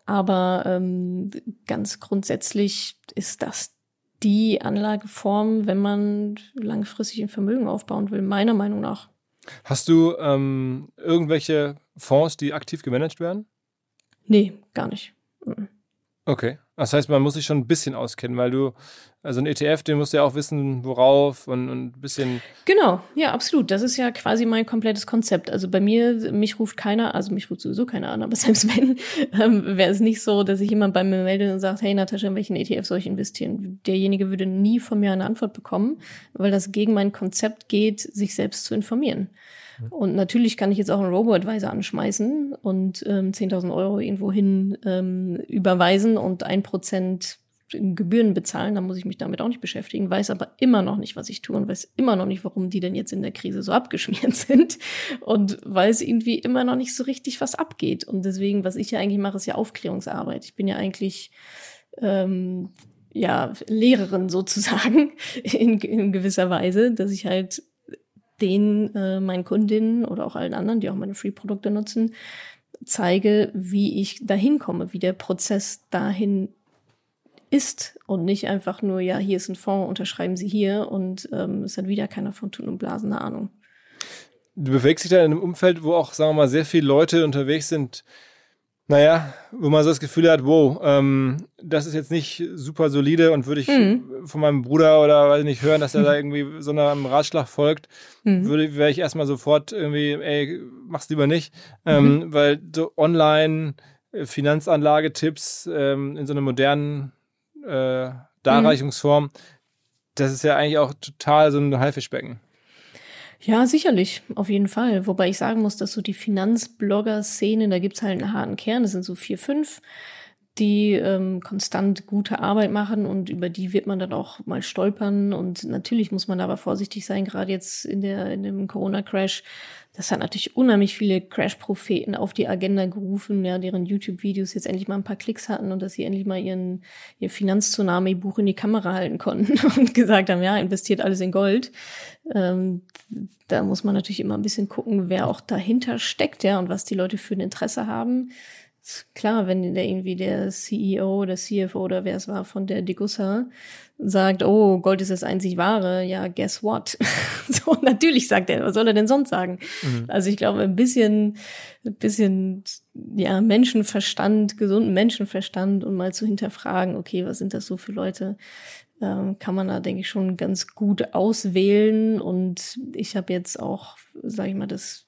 Aber ähm, ganz grundsätzlich ist das die Anlageform, wenn man langfristig ein Vermögen aufbauen will, meiner Meinung nach. Hast du ähm, irgendwelche Fonds, die aktiv gemanagt werden? Nee, gar nicht. Mhm. Okay. Das heißt, man muss sich schon ein bisschen auskennen, weil du, also ein ETF, den musst du ja auch wissen, worauf und, und ein bisschen. Genau, ja, absolut. Das ist ja quasi mein komplettes Konzept. Also bei mir, mich ruft keiner, also mich ruft sowieso keiner an, aber selbst wenn, ähm, wäre es nicht so, dass sich jemand bei mir meldet und sagt, hey Natascha, in welchen ETF soll ich investieren? Derjenige würde nie von mir eine Antwort bekommen, weil das gegen mein Konzept geht, sich selbst zu informieren. Und natürlich kann ich jetzt auch einen Robo-Advisor anschmeißen und ähm, 10.000 Euro irgendwo hin ähm, überweisen und ein Prozent Gebühren bezahlen, dann muss ich mich damit auch nicht beschäftigen, weiß aber immer noch nicht, was ich tue und weiß immer noch nicht, warum die denn jetzt in der Krise so abgeschmiert sind und weiß irgendwie immer noch nicht so richtig, was abgeht. Und deswegen, was ich ja eigentlich mache, ist ja Aufklärungsarbeit. Ich bin ja eigentlich ähm, ja Lehrerin sozusagen in, in gewisser Weise, dass ich halt den äh, meinen Kundinnen oder auch allen anderen, die auch meine Free-Produkte nutzen, zeige, wie ich dahin komme, wie der Prozess dahin ist und nicht einfach nur, ja, hier ist ein Fonds, unterschreiben Sie hier und ähm, es hat wieder keiner von Tun und Blasen eine Ahnung. Du bewegst dich da in einem Umfeld, wo auch, sagen wir mal, sehr viele Leute unterwegs sind, naja, wo man so das Gefühl hat, wow, ähm, das ist jetzt nicht super solide und würde ich Mhm. von meinem Bruder oder weiß ich nicht hören, dass er da irgendwie so einem Ratschlag folgt, Mhm. würde wäre ich erstmal sofort irgendwie, ey, mach's lieber nicht, ähm, weil so online äh, Finanzanlagetipps ähm, in so einer modernen äh, Darreichungsform, das ist ja eigentlich auch total so ein Haifischbecken. Ja, sicherlich, auf jeden Fall. Wobei ich sagen muss, dass so die Finanzblogger-Szene, da gibt's halt einen harten Kern, das sind so vier, fünf, die ähm, konstant gute Arbeit machen und über die wird man dann auch mal stolpern. Und natürlich muss man aber vorsichtig sein, gerade jetzt in, der, in dem Corona-Crash. Das hat natürlich unheimlich viele Crash-Propheten auf die Agenda gerufen, ja, deren YouTube-Videos jetzt endlich mal ein paar Klicks hatten und dass sie endlich mal ihren, ihr Finanztsunami-Buch in die Kamera halten konnten und gesagt haben, ja, investiert alles in Gold. Ähm, da muss man natürlich immer ein bisschen gucken, wer auch dahinter steckt, ja, und was die Leute für ein Interesse haben. Klar, wenn der irgendwie der CEO oder CFO oder wer es war von der Degussa sagt, oh, Gold ist das einzig wahre, ja, guess what? so, natürlich sagt er, was soll er denn sonst sagen? Also ich glaube, ein bisschen, ein bisschen, ja, Menschenverstand, gesunden Menschenverstand und mal zu hinterfragen, okay, was sind das so für Leute? ähm, kann man da, denke ich, schon ganz gut auswählen. Und ich habe jetzt auch, sage ich mal, das,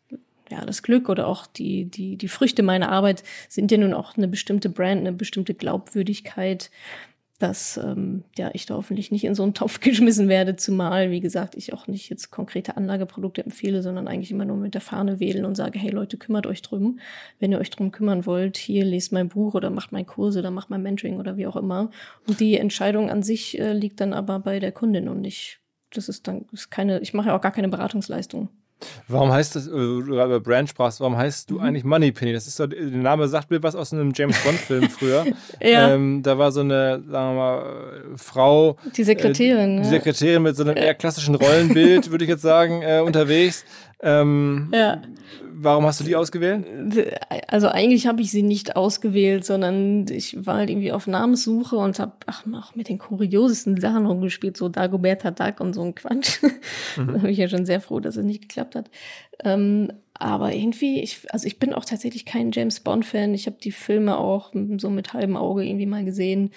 ja, das Glück oder auch die, die, die Früchte meiner Arbeit sind ja nun auch eine bestimmte Brand, eine bestimmte Glaubwürdigkeit, dass ähm, ja, ich da hoffentlich nicht in so einen Topf geschmissen werde, zumal, wie gesagt, ich auch nicht jetzt konkrete Anlageprodukte empfehle, sondern eigentlich immer nur mit der Fahne wählen und sage, hey Leute, kümmert euch drum. Wenn ihr euch drum kümmern wollt, hier lest mein Buch oder macht mein Kurs oder macht mein Mentoring oder wie auch immer. Und die Entscheidung an sich äh, liegt dann aber bei der Kundin und nicht, das ist dann ist keine, ich mache ja auch gar keine Beratungsleistung. Warum heißt das, äh, über Brand sprachst, warum heißt du mhm. eigentlich Moneypenny? Das ist so, der Name sagt mir was aus einem James Bond-Film früher. ja. Ähm, da war so eine, sagen wir mal, Frau. Die Sekretärin. Äh, die Sekretärin mit so einem eher klassischen Rollenbild, würde ich jetzt sagen, äh, unterwegs. Ähm, ja. Warum hast du die ausgewählt? Also eigentlich habe ich sie nicht ausgewählt, sondern ich war halt irgendwie auf Namenssuche und habe auch mit den kuriosesten Sachen rumgespielt, so Dagoberta Duck und so ein Quatsch. Mhm. da bin ich ja schon sehr froh, dass es nicht geklappt hat. Ähm, aber irgendwie, ich, also ich bin auch tatsächlich kein James Bond-Fan. Ich habe die Filme auch so mit halbem Auge irgendwie mal gesehen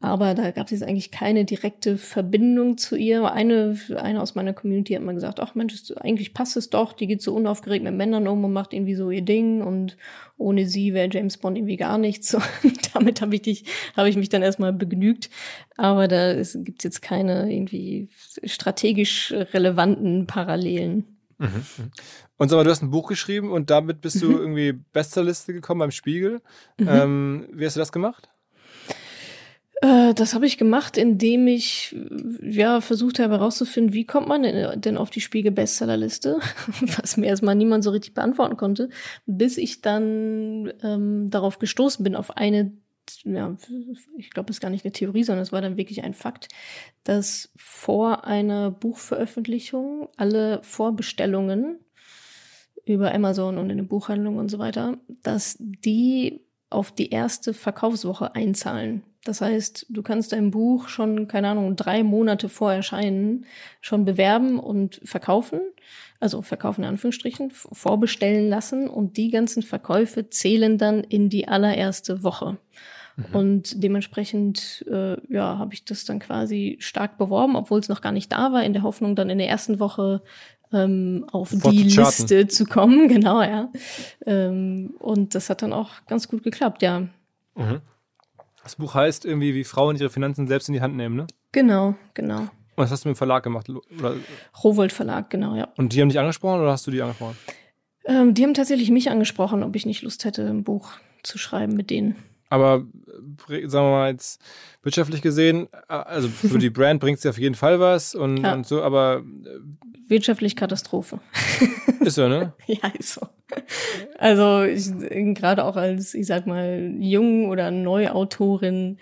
aber da gab es jetzt eigentlich keine direkte Verbindung zu ihr. Eine, eine aus meiner Community hat mal gesagt, ach Mensch, eigentlich passt es doch, die geht so unaufgeregt mit Männern um und macht irgendwie so ihr Ding und ohne sie wäre James Bond irgendwie gar nichts. Und damit habe ich dich, habe ich mich dann erstmal begnügt. Aber da gibt es jetzt keine irgendwie strategisch relevanten Parallelen. Mhm. mhm. Und sag mal, du hast ein Buch geschrieben und damit bist du mhm. irgendwie Bestsellerliste gekommen beim Spiegel. Mhm. Ähm, wie hast du das gemacht? Äh, das habe ich gemacht, indem ich ja versucht habe herauszufinden, wie kommt man denn auf die Spiegel Bestsellerliste, was mir erstmal niemand so richtig beantworten konnte, bis ich dann ähm, darauf gestoßen bin auf eine ja, ich glaube, es ist gar nicht eine Theorie, sondern es war dann wirklich ein Fakt, dass vor einer Buchveröffentlichung alle Vorbestellungen über Amazon und in den Buchhandlungen und so weiter, dass die auf die erste Verkaufswoche einzahlen. Das heißt, du kannst dein Buch schon, keine Ahnung, drei Monate vor Erscheinen schon bewerben und verkaufen. Also verkaufen in Anführungsstrichen, vorbestellen lassen und die ganzen Verkäufe zählen dann in die allererste Woche. Mhm. Und dementsprechend äh, ja, habe ich das dann quasi stark beworben, obwohl es noch gar nicht da war, in der Hoffnung, dann in der ersten Woche ähm, auf Sofort die Liste zu kommen. Genau, ja. Ähm, und das hat dann auch ganz gut geklappt, ja. Mhm. Das Buch heißt irgendwie, wie Frauen ihre Finanzen selbst in die Hand nehmen, ne? Genau, genau. Und das hast du mit dem Verlag gemacht? Oder? Rowold Verlag, genau, ja. Und die haben dich angesprochen oder hast du die angesprochen? Ähm, die haben tatsächlich mich angesprochen, ob ich nicht Lust hätte, ein Buch zu schreiben mit denen. Aber äh, sagen wir mal jetzt wirtschaftlich gesehen, äh, also für die Brand bringt sie auf jeden Fall was und, ja. und so, aber äh, wirtschaftlich Katastrophe. Ist so, ne? ja, ist so. Also gerade auch als, ich sag mal, Jung- oder Neuautorin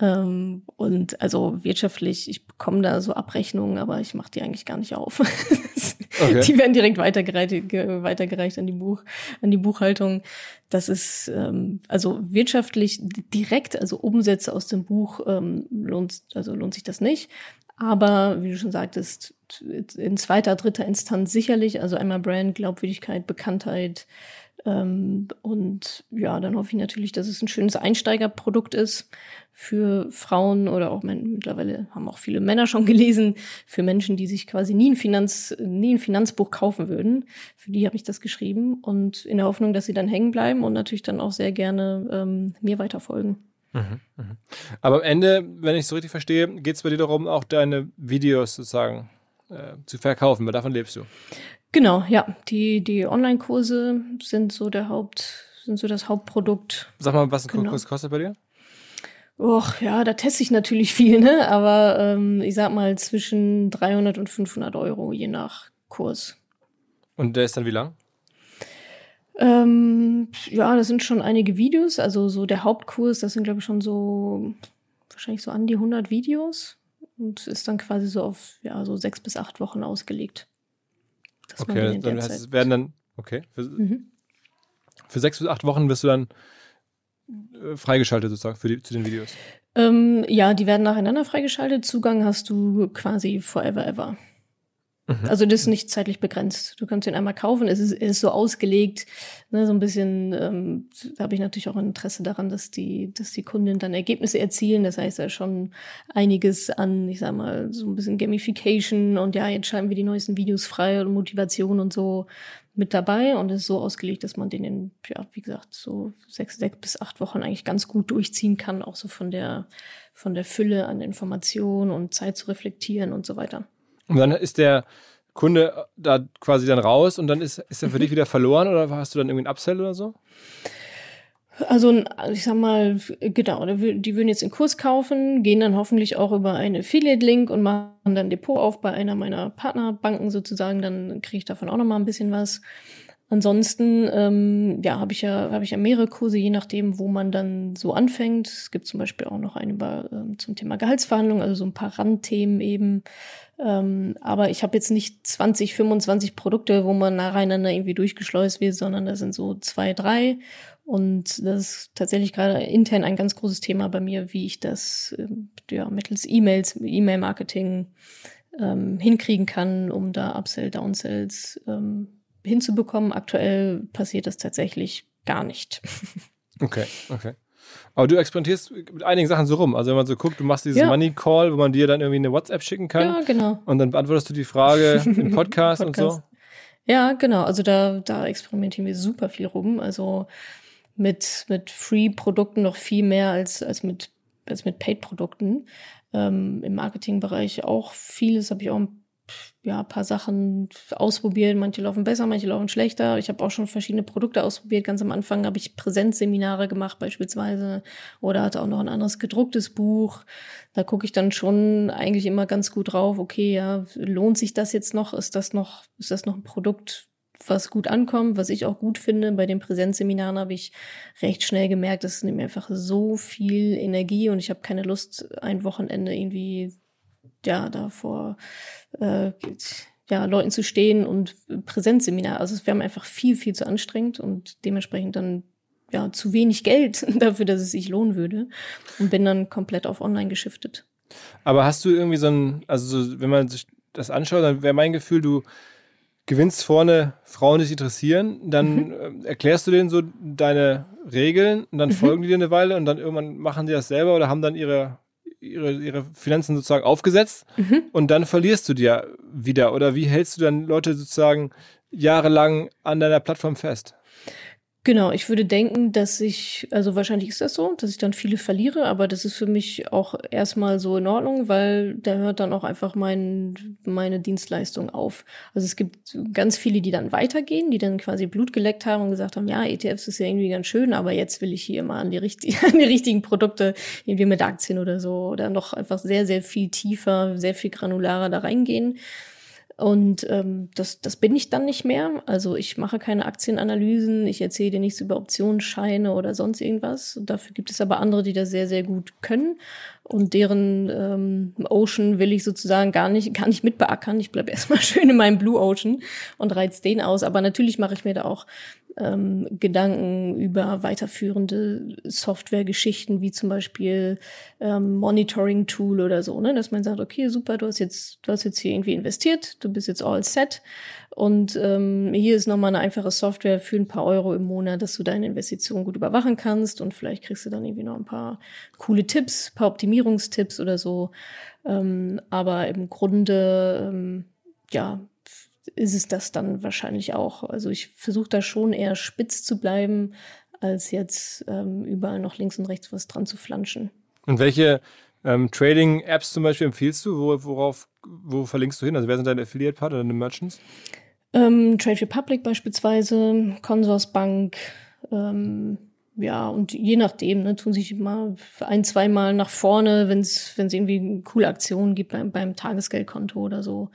ähm, und also wirtschaftlich, ich bekomme da so Abrechnungen, aber ich mache die eigentlich gar nicht auf. okay. Die werden direkt weitergereicht, weitergereicht an die Buch, an die Buchhaltung. Das ist ähm, also wirtschaftlich direkt, also Umsätze aus dem Buch ähm, lohnt, also lohnt sich das nicht. Aber wie du schon sagtest, in zweiter, dritter Instanz sicherlich. Also einmal Brand, Glaubwürdigkeit, Bekanntheit. Ähm, und ja, dann hoffe ich natürlich, dass es ein schönes Einsteigerprodukt ist für Frauen oder auch mittlerweile haben auch viele Männer schon gelesen, für Menschen, die sich quasi nie ein, Finanz, nie ein Finanzbuch kaufen würden. Für die habe ich das geschrieben und in der Hoffnung, dass sie dann hängen bleiben und natürlich dann auch sehr gerne ähm, mir weiterfolgen. Mhm, mhm. Aber am Ende, wenn ich es so richtig verstehe, geht es bei dir darum, auch deine Videos sozusagen äh, zu verkaufen, weil davon lebst du. Genau, ja. Die, die Online-Kurse sind so der Haupt, sind so das Hauptprodukt. Sag mal, was ein genau. Kurs kostet bei dir? Och, ja, da teste ich natürlich viel, ne? Aber ähm, ich sag mal zwischen 300 und 500 Euro je nach Kurs. Und der ist dann wie lang? Ähm, ja, das sind schon einige Videos. Also so der Hauptkurs, das sind glaube ich schon so wahrscheinlich so an die 100 Videos und ist dann quasi so auf ja so sechs bis acht Wochen ausgelegt. okay, dann heißt, werden dann okay für, mhm. für sechs bis acht Wochen wirst du dann äh, freigeschaltet sozusagen für die, zu den Videos. Ähm, ja, die werden nacheinander freigeschaltet. Zugang hast du quasi forever ever. Mhm. Also das ist nicht zeitlich begrenzt. Du kannst ihn einmal kaufen. Es ist, ist so ausgelegt, ne, so ein bisschen. Ähm, da habe ich natürlich auch ein Interesse daran, dass die, dass die Kunden dann Ergebnisse erzielen. Das heißt ja schon einiges an, ich sag mal, so ein bisschen Gamification und ja, jetzt schreiben wir die neuesten Videos frei und Motivation und so mit dabei und es ist so ausgelegt, dass man den in, ja, wie gesagt, so sechs, sechs bis acht Wochen eigentlich ganz gut durchziehen kann, auch so von der, von der Fülle an Informationen und Zeit zu reflektieren und so weiter. Und dann ist der Kunde da quasi dann raus und dann ist, ist er für dich wieder verloren oder hast du dann irgendwie einen Upsell oder so? Also ich sag mal, genau, die würden jetzt den Kurs kaufen, gehen dann hoffentlich auch über einen Affiliate-Link und machen dann Depot auf bei einer meiner Partnerbanken sozusagen, dann kriege ich davon auch nochmal ein bisschen was. Ansonsten, ähm, ja, habe ich ja, habe ich ja mehrere Kurse, je nachdem, wo man dann so anfängt. Es gibt zum Beispiel auch noch einen über ähm, zum Thema Gehaltsverhandlungen, also so ein paar Randthemen eben. Ähm, aber ich habe jetzt nicht 20, 25 Produkte, wo man nacheinander irgendwie durchgeschleust wird, sondern das sind so zwei, drei. Und das ist tatsächlich gerade intern ein ganz großes Thema bei mir, wie ich das ähm, ja, mittels E-Mails, E-Mail-Marketing ähm, hinkriegen kann, um da Upsell, Downsells ähm, hinzubekommen. Aktuell passiert das tatsächlich gar nicht. Okay, okay. Aber du experimentierst mit einigen Sachen so rum. Also wenn man so guckt, du machst dieses ja. Money Call, wo man dir dann irgendwie eine WhatsApp schicken kann. Ja, genau. Und dann beantwortest du die Frage im Podcast, Podcast. und so. Ja, genau. Also da, da experimentieren wir super viel rum. Also mit, mit Free-Produkten noch viel mehr als, als mit, als mit Paid-Produkten. Ähm, Im Marketingbereich auch vieles, habe ich auch ein ja, paar Sachen ausprobiert. Manche laufen besser, manche laufen schlechter. Ich habe auch schon verschiedene Produkte ausprobiert. Ganz am Anfang habe ich Präsenzseminare gemacht beispielsweise oder hatte auch noch ein anderes gedrucktes Buch. Da gucke ich dann schon eigentlich immer ganz gut drauf. Okay, ja, lohnt sich das jetzt noch? Ist das noch, ist das noch ein Produkt, was gut ankommt, was ich auch gut finde. Bei den Präsenzseminaren habe ich recht schnell gemerkt, das nimmt mir einfach so viel Energie und ich habe keine Lust, ein Wochenende irgendwie ja davor äh, ja, Leuten zu stehen und Präsenzseminar. Also es wäre mir einfach viel, viel zu anstrengend und dementsprechend dann ja zu wenig Geld dafür, dass es sich lohnen würde. Und bin dann komplett auf online geschiftet. Aber hast du irgendwie so ein, also so, wenn man sich das anschaut, dann wäre mein Gefühl, du gewinnst vorne Frauen, die sich interessieren, dann mhm. Äh, erklärst du denen so deine Regeln und dann mhm. folgen die dir eine Weile und dann irgendwann machen die das selber oder haben dann ihre ihre, ihre Finanzen sozusagen aufgesetzt mhm. und dann verlierst du dir wieder. Oder wie hältst du dann Leute sozusagen jahrelang an deiner Plattform fest? Genau, ich würde denken, dass ich, also wahrscheinlich ist das so, dass ich dann viele verliere, aber das ist für mich auch erstmal so in Ordnung, weil da hört dann auch einfach mein, meine Dienstleistung auf. Also es gibt ganz viele, die dann weitergehen, die dann quasi Blut geleckt haben und gesagt haben, ja, ETFs ist ja irgendwie ganz schön, aber jetzt will ich hier mal an die, richtig, an die richtigen Produkte, irgendwie mit Aktien oder so, oder noch einfach sehr, sehr viel tiefer, sehr viel granularer da reingehen. Und ähm, das, das bin ich dann nicht mehr. Also ich mache keine Aktienanalysen, ich erzähle dir nichts über Optionsscheine oder sonst irgendwas. Dafür gibt es aber andere, die das sehr, sehr gut können. Und deren ähm, Ocean will ich sozusagen gar nicht, gar nicht mitbeackern. Ich bleibe erstmal schön in meinem Blue Ocean und reiz den aus. Aber natürlich mache ich mir da auch ähm, Gedanken über weiterführende Softwaregeschichten, wie zum Beispiel ähm, Monitoring-Tool oder so, ne? dass man sagt, okay, super, du hast jetzt, du hast jetzt hier irgendwie investiert, du bist jetzt all set und ähm, hier ist nochmal eine einfache Software für ein paar Euro im Monat, dass du deine Investitionen gut überwachen kannst und vielleicht kriegst du dann irgendwie noch ein paar coole Tipps, paar Optimierungstipps oder so. Ähm, aber im Grunde, ähm, ja, ist es das dann wahrscheinlich auch. Also ich versuche da schon eher spitz zu bleiben, als jetzt ähm, überall noch links und rechts was dran zu flanschen. Und welche ähm, Trading-Apps zum Beispiel empfiehlst du? Wo, worauf, wo verlinkst du hin? Also wer sind deine Affiliate-Partner, deine Merchants? Ähm, Trade Republic beispielsweise, Consorsbank, ähm, ja, und je nachdem, ne, tun sich mal ein, zweimal nach vorne, wenn es irgendwie coole Aktionen gibt beim, beim Tagesgeldkonto oder so.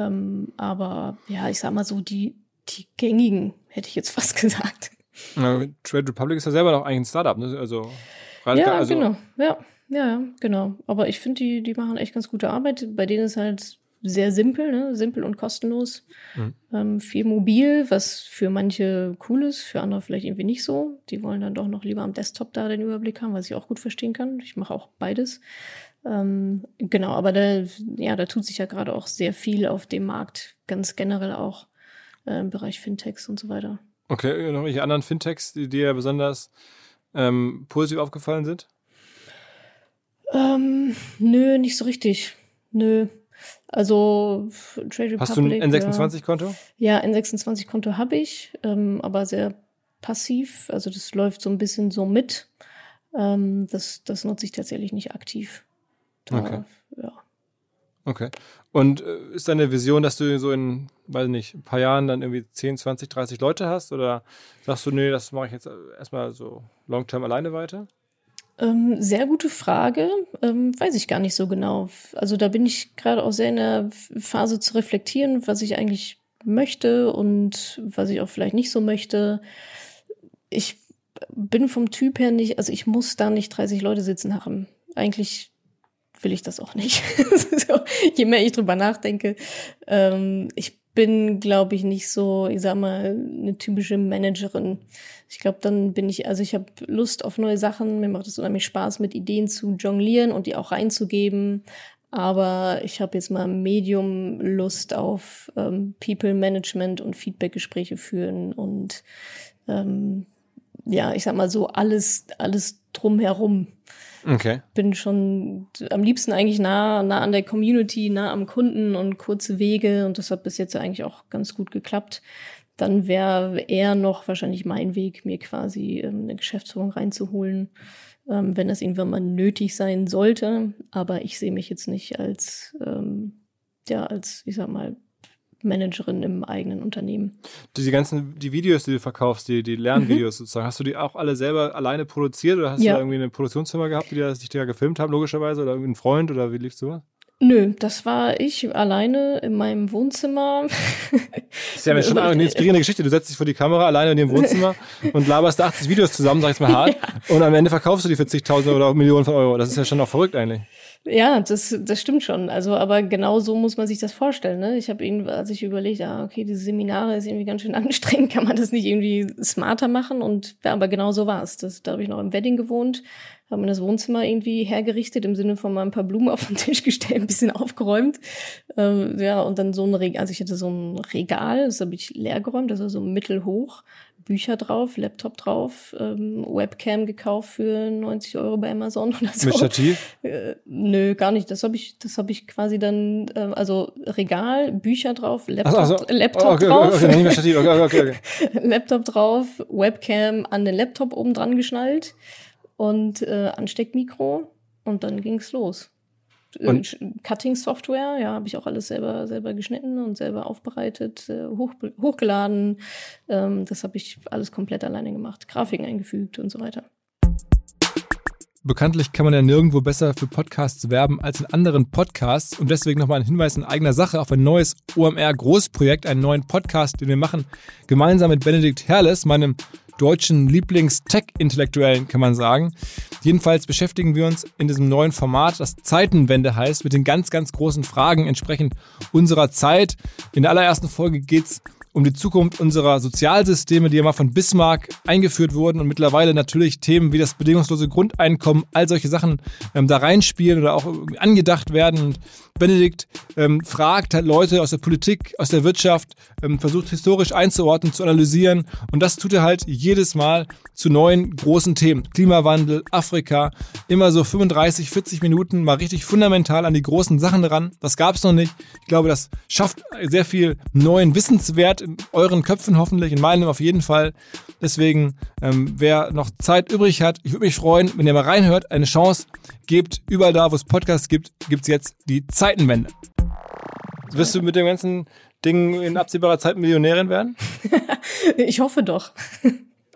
Ähm, aber ja, ich sag mal so, die, die gängigen, hätte ich jetzt fast gesagt. Ja, Trade Republic ist ja selber noch eigentlich ein Startup, ne? Also, ja, also genau, ja, ja, genau. Aber ich finde, die, die machen echt ganz gute Arbeit. Bei denen ist halt sehr simpel, ne? simpel und kostenlos. Mhm. Ähm, viel mobil, was für manche cool ist, für andere vielleicht irgendwie nicht so. Die wollen dann doch noch lieber am Desktop da den Überblick haben, was ich auch gut verstehen kann. Ich mache auch beides. Ähm, genau, aber da, ja, da tut sich ja gerade auch sehr viel auf dem Markt, ganz generell auch äh, im Bereich Fintechs und so weiter. Okay, noch welche anderen Fintechs, die dir besonders ähm, positiv aufgefallen sind? Ähm, nö, nicht so richtig. Nö. Also Trade Republic. Hast du ein N26-Konto? Ja, N26-Konto habe ich, ähm, aber sehr passiv. Also das läuft so ein bisschen so mit. Ähm, das, das nutze ich tatsächlich nicht aktiv. Okay. Ja. Okay. Und äh, ist deine Vision, dass du so in, weiß nicht, ein paar Jahren dann irgendwie 10, 20, 30 Leute hast? Oder sagst du, nee, das mache ich jetzt erstmal so long-term alleine weiter? Ähm, sehr gute Frage. Ähm, weiß ich gar nicht so genau. Also da bin ich gerade auch sehr in der Phase zu reflektieren, was ich eigentlich möchte und was ich auch vielleicht nicht so möchte. Ich bin vom Typ her nicht, also ich muss da nicht 30 Leute sitzen haben. Eigentlich will ich das auch nicht. so, je mehr ich drüber nachdenke. Ähm, ich bin, glaube ich, nicht so, ich sag mal, eine typische Managerin. Ich glaube, dann bin ich, also ich habe Lust auf neue Sachen. Mir macht es unheimlich Spaß, mit Ideen zu jonglieren und die auch reinzugeben. Aber ich habe jetzt mal Medium Lust auf ähm, People Management und Feedbackgespräche führen und ähm, ja, ich sag mal so alles, alles drumherum. Okay. Bin schon am liebsten eigentlich nah, nah an der Community, nah am Kunden und kurze Wege und das hat bis jetzt eigentlich auch ganz gut geklappt. Dann wäre eher noch wahrscheinlich mein Weg, mir quasi ähm, eine Geschäftsführung reinzuholen, ähm, wenn das irgendwann mal nötig sein sollte. Aber ich sehe mich jetzt nicht als, ähm, ja, als, ich sag mal, Managerin im eigenen Unternehmen. Die ganzen, die Videos, die du verkaufst, die, die Lernvideos mhm. sozusagen, hast du die auch alle selber alleine produziert oder hast ja. du irgendwie eine Produktionsfirma gehabt, die dich da gefilmt haben, logischerweise, oder irgendwie ein Freund oder wie liefst du? Nö, das war ich alleine in meinem Wohnzimmer. Das ist ja schon eine inspirierende Geschichte. Du setzt dich vor die Kamera alleine in dem Wohnzimmer und laberst 80 Videos zusammen, sag ich mal hart, ja. und am Ende verkaufst du die für zigtausende oder Millionen von Euro. Das ist ja schon auch verrückt eigentlich. Ja, das, das stimmt schon. Also, aber genau so muss man sich das vorstellen. Ne? Ich habe irgendwie, als ich überlegt, ah, okay, diese Seminare ist irgendwie ganz schön anstrengend, kann man das nicht irgendwie smarter machen? Und ja, aber genau so war es. Da habe ich noch im Wedding gewohnt, habe mir das Wohnzimmer irgendwie hergerichtet, im Sinne von mal ein paar Blumen auf den Tisch gestellt, ein bisschen aufgeräumt. Ähm, ja, und dann so ein Regal, also ich hatte so ein Regal, das habe ich leer geräumt, das war so mittelhoch. Bücher drauf, Laptop drauf, ähm, Webcam gekauft für 90 Euro bei Amazon oder so. Mit Stativ? Äh, nö, gar nicht. Das habe ich, das habe ich quasi dann, äh, also Regal, Bücher drauf, Laptop, also, Laptop okay, drauf. Okay, okay, Stativ. Laptop drauf, Webcam an den Laptop oben dran geschnallt und äh, Ansteckmikro und dann ging's los. Und Cutting-Software, ja, habe ich auch alles selber, selber geschnitten und selber aufbereitet, äh, hoch, hochgeladen. Ähm, das habe ich alles komplett alleine gemacht. Grafiken eingefügt und so weiter. Bekanntlich kann man ja nirgendwo besser für Podcasts werben als in anderen Podcasts. Und deswegen nochmal ein Hinweis in eigener Sache auf ein neues OMR-Großprojekt, einen neuen Podcast, den wir machen, gemeinsam mit Benedikt Herles, meinem deutschen Lieblings-Tech-Intellektuellen, kann man sagen. Jedenfalls beschäftigen wir uns in diesem neuen Format, das Zeitenwende heißt, mit den ganz, ganz großen Fragen entsprechend unserer Zeit. In der allerersten Folge geht es um die Zukunft unserer Sozialsysteme, die ja mal von Bismarck eingeführt wurden und mittlerweile natürlich Themen wie das bedingungslose Grundeinkommen, all solche Sachen ähm, da reinspielen oder auch angedacht werden. Und Benedikt ähm, fragt halt Leute aus der Politik, aus der Wirtschaft, ähm, versucht historisch einzuordnen, zu analysieren und das tut er halt jedes Mal zu neuen großen Themen. Klimawandel, Afrika, immer so 35, 40 Minuten mal richtig fundamental an die großen Sachen ran. Das gab es noch nicht. Ich glaube, das schafft sehr viel neuen Wissenswert in euren Köpfen hoffentlich, in meinem auf jeden Fall. Deswegen, ähm, wer noch Zeit übrig hat, ich würde mich freuen, wenn ihr mal reinhört, eine Chance gebt. Überall da, wo es Podcasts gibt, gibt es jetzt die Zeitenwende. Wirst du mit dem ganzen Ding in absehbarer Zeit Millionärin werden? ich hoffe doch.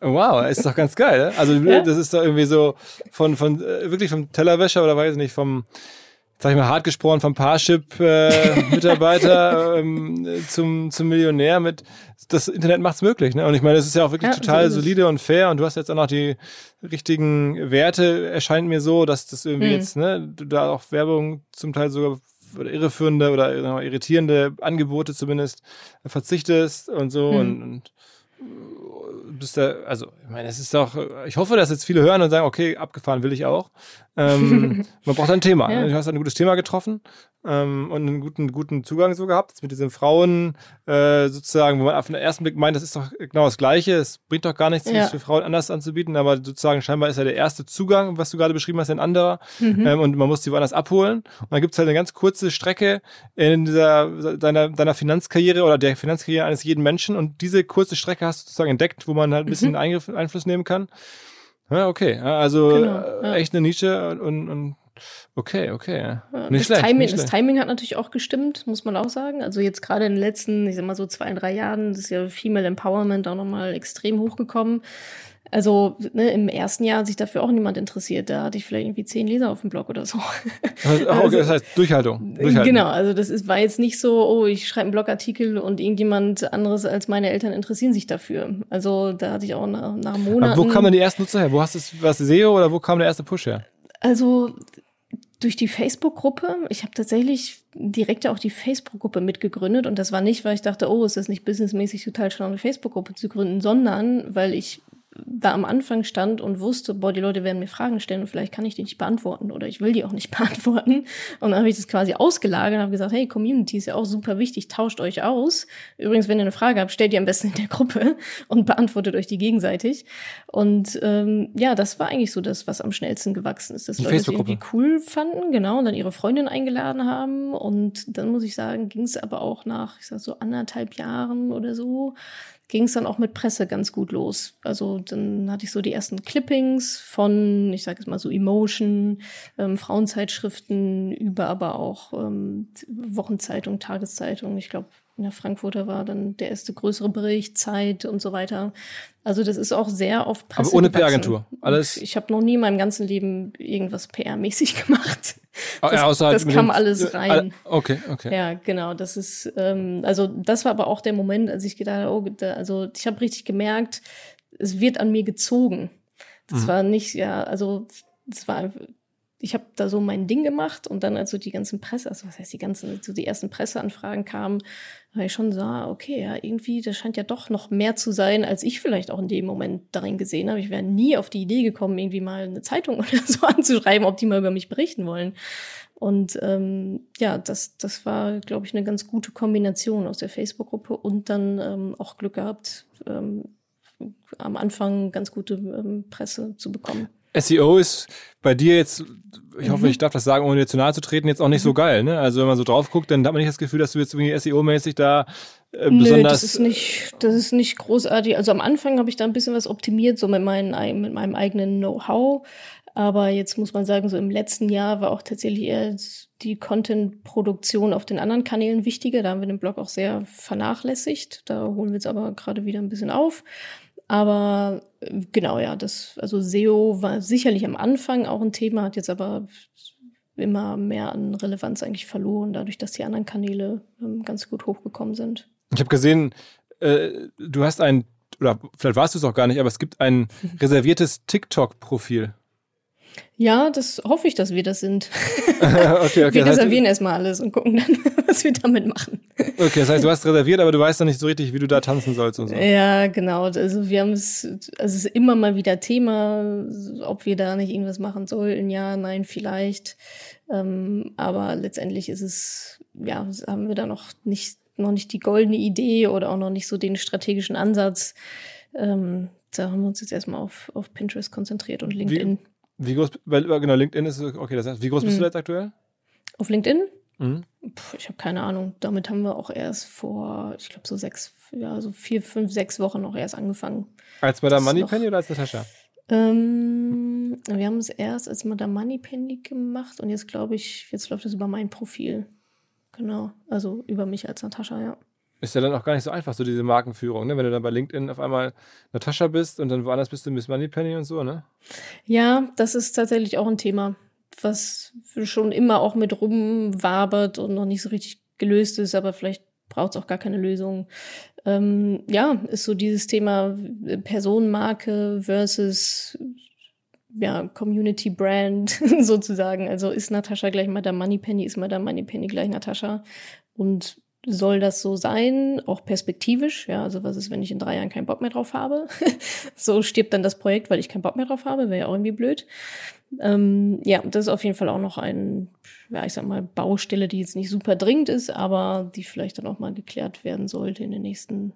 Wow, ist doch ganz geil. Also ja? das ist doch irgendwie so von, von äh, wirklich vom Tellerwäscher oder weiß ich nicht, vom, sag ich mal, hart gesprochen, vom Parship-Mitarbeiter äh, ähm, zum, zum Millionär mit das Internet macht's möglich. Ne? Und ich meine, das ist ja auch wirklich ja, total so solide und fair und du hast jetzt auch noch die richtigen Werte, erscheint mir so, dass das irgendwie hm. jetzt, ne, du da auch Werbung zum Teil sogar oder irreführende oder irritierende Angebote zumindest verzichtest und so hm. und, und bist da, also, ich meine, es ist doch, ich hoffe, dass jetzt viele hören und sagen, okay, abgefahren will ich auch. Ähm, man braucht ein Thema. Ja. Du hast ein gutes Thema getroffen ähm, und einen guten, guten Zugang so gehabt mit diesen Frauen äh, sozusagen, wo man auf den ersten Blick meint, das ist doch genau das Gleiche. Es bringt doch gar nichts, ja. für Frauen anders anzubieten, aber sozusagen scheinbar ist ja der erste Zugang, was du gerade beschrieben hast, ein anderer mhm. ähm, und man muss die woanders abholen. Und dann gibt es halt eine ganz kurze Strecke in dieser deiner, deiner Finanzkarriere oder der Finanzkarriere eines jeden Menschen und diese kurze Strecke hast du sozusagen entdeckt, wo man halt ein bisschen mhm. Einfluss nehmen kann. Ja, okay. Also genau, äh, ja. echt eine Nische und, und Okay, okay. Ja, nicht das, schlecht, Timing, nicht das. Timing hat natürlich auch gestimmt, muss man auch sagen. Also jetzt gerade in den letzten, ich sag mal so zwei, drei Jahren, ist ja Female Empowerment auch nochmal extrem hochgekommen. Also ne, im ersten Jahr hat sich dafür auch niemand interessiert. Da hatte ich vielleicht irgendwie zehn Leser auf dem Blog oder so. Ach, okay, das heißt Durchhaltung. Durchhalten. Genau, also das ist, war jetzt nicht so, oh, ich schreibe einen Blogartikel und irgendjemand anderes als meine Eltern interessieren sich dafür. Also da hatte ich auch nach, nach Monaten. Aber wo kamen denn die ersten Nutzer her? Wo hast du was SEO oder wo kam der erste Push her? Also durch die Facebook-Gruppe. Ich habe tatsächlich direkt auch die Facebook-Gruppe mitgegründet und das war nicht, weil ich dachte, oh, ist das nicht businessmäßig total schlau, eine Facebook-Gruppe zu gründen, sondern weil ich da am Anfang stand und wusste, boah, die Leute werden mir Fragen stellen und vielleicht kann ich die nicht beantworten oder ich will die auch nicht beantworten. Und dann habe ich das quasi ausgelagert und habe gesagt, hey, Community ist ja auch super wichtig, tauscht euch aus. Übrigens, wenn ihr eine Frage habt, stellt die am besten in der Gruppe und beantwortet euch die gegenseitig. Und ähm, ja, das war eigentlich so das, was am schnellsten gewachsen ist, dass Die Leute Facebook-Gruppe. irgendwie cool fanden, genau, und dann ihre Freundin eingeladen haben. Und dann muss ich sagen, ging es aber auch nach, ich sag so anderthalb Jahren oder so, ging es dann auch mit Presse ganz gut los. Also dann hatte ich so die ersten Clippings von, ich sage jetzt mal so Emotion, ähm, Frauenzeitschriften, über aber auch ähm, Wochenzeitung, Tageszeitung. Ich glaube, in der Frankfurter war dann der erste größere Bericht, Zeit und so weiter. Also das ist auch sehr auf Presse Aber ohne. PR-Agentur. Alles- Ich habe noch nie in meinem ganzen Leben irgendwas PR-mäßig gemacht. Das, ja, das kam alles rein. Okay, okay. Ja, genau. Das ist, ähm, also das war aber auch der Moment, als ich gedacht habe, oh, da, also ich habe richtig gemerkt, es wird an mir gezogen. Das Mhm. war nicht, ja, also es war, ich habe da so mein Ding gemacht und dann, als so die ganzen Presse, also was heißt die ganzen, so die ersten Presseanfragen kamen, war ich schon so, ah, okay, ja, irgendwie, das scheint ja doch noch mehr zu sein, als ich vielleicht auch in dem Moment darin gesehen habe. Ich wäre nie auf die Idee gekommen, irgendwie mal eine Zeitung oder so anzuschreiben, ob die mal über mich berichten wollen. Und ähm, ja, das, das war, glaube ich, eine ganz gute Kombination aus der Facebook-Gruppe und dann ähm, auch Glück gehabt, ähm, am Anfang ganz gute ähm, Presse zu bekommen. SEO ist bei dir jetzt, ich hoffe, Mhm. ich darf das sagen, ohne dir zu nahe zu treten, jetzt auch nicht so geil. Ne? Also wenn man so drauf guckt, dann hat man nicht das Gefühl, dass du jetzt irgendwie SEO-mäßig da äh, Nö, besonders. das ist nicht, das ist nicht großartig. Also am Anfang habe ich da ein bisschen was optimiert, so mit, meinen, ei- mit meinem eigenen Know-how. Aber jetzt muss man sagen, so im letzten Jahr war auch tatsächlich eher die Content-Produktion auf den anderen Kanälen wichtiger. Da haben wir den Blog auch sehr vernachlässigt. Da holen wir jetzt aber gerade wieder ein bisschen auf. Aber äh, genau, ja, das, also SEO war sicherlich am Anfang auch ein Thema, hat jetzt aber immer mehr an Relevanz eigentlich verloren, dadurch, dass die anderen Kanäle ähm, ganz gut hochgekommen sind. Ich habe gesehen, äh, du hast ein, oder vielleicht warst du es auch gar nicht, aber es gibt ein reserviertes TikTok-Profil. Ja, das hoffe ich, dass wir das sind. okay, okay. wir reservieren erstmal alles und gucken dann, was wir damit machen. okay, das heißt, du hast reserviert, aber du weißt noch nicht so richtig, wie du da tanzen sollst und so. Ja, genau. Also wir haben es, also es ist immer mal wieder Thema, ob wir da nicht irgendwas machen sollten. Ja, nein, vielleicht. Ähm, aber letztendlich ist es, ja, haben wir da noch nicht, noch nicht die goldene Idee oder auch noch nicht so den strategischen Ansatz. Ähm, da haben wir uns jetzt erstmal auf, auf Pinterest konzentriert und LinkedIn. Wie groß, weil, genau, LinkedIn ist, okay, das heißt, wie groß bist Mhm. du jetzt aktuell? Auf LinkedIn? Mhm. Puh, ich habe keine Ahnung. Damit haben wir auch erst vor, ich glaube, so sechs, ja, so vier, fünf, sechs Wochen noch erst angefangen. Als Madame Moneypenny oder als Natascha? Ähm, wir haben es erst als Madame Moneypenny gemacht und jetzt glaube ich, jetzt läuft es über mein Profil. Genau, also über mich als Natascha, ja. Ist ja dann auch gar nicht so einfach, so diese Markenführung, ne? Wenn du dann bei LinkedIn auf einmal Natascha bist und dann woanders bist du Miss Moneypenny und so, ne? Ja, das ist tatsächlich auch ein Thema, was schon immer auch mit rumwabert und noch nicht so richtig gelöst ist, aber vielleicht braucht es auch gar keine Lösung. Ähm, ja, ist so dieses Thema Personenmarke versus ja, Community Brand sozusagen. Also ist Natascha gleich Madame Moneypenny, ist Madame Moneypenny gleich Natascha. Und soll das so sein, auch perspektivisch? Ja, also was ist, wenn ich in drei Jahren keinen Bock mehr drauf habe? so stirbt dann das Projekt, weil ich keinen Bock mehr drauf habe, wäre ja auch irgendwie blöd. Ähm, ja, das ist auf jeden Fall auch noch ein, ja, ich sag mal, Baustelle, die jetzt nicht super dringend ist, aber die vielleicht dann auch mal geklärt werden sollte in den nächsten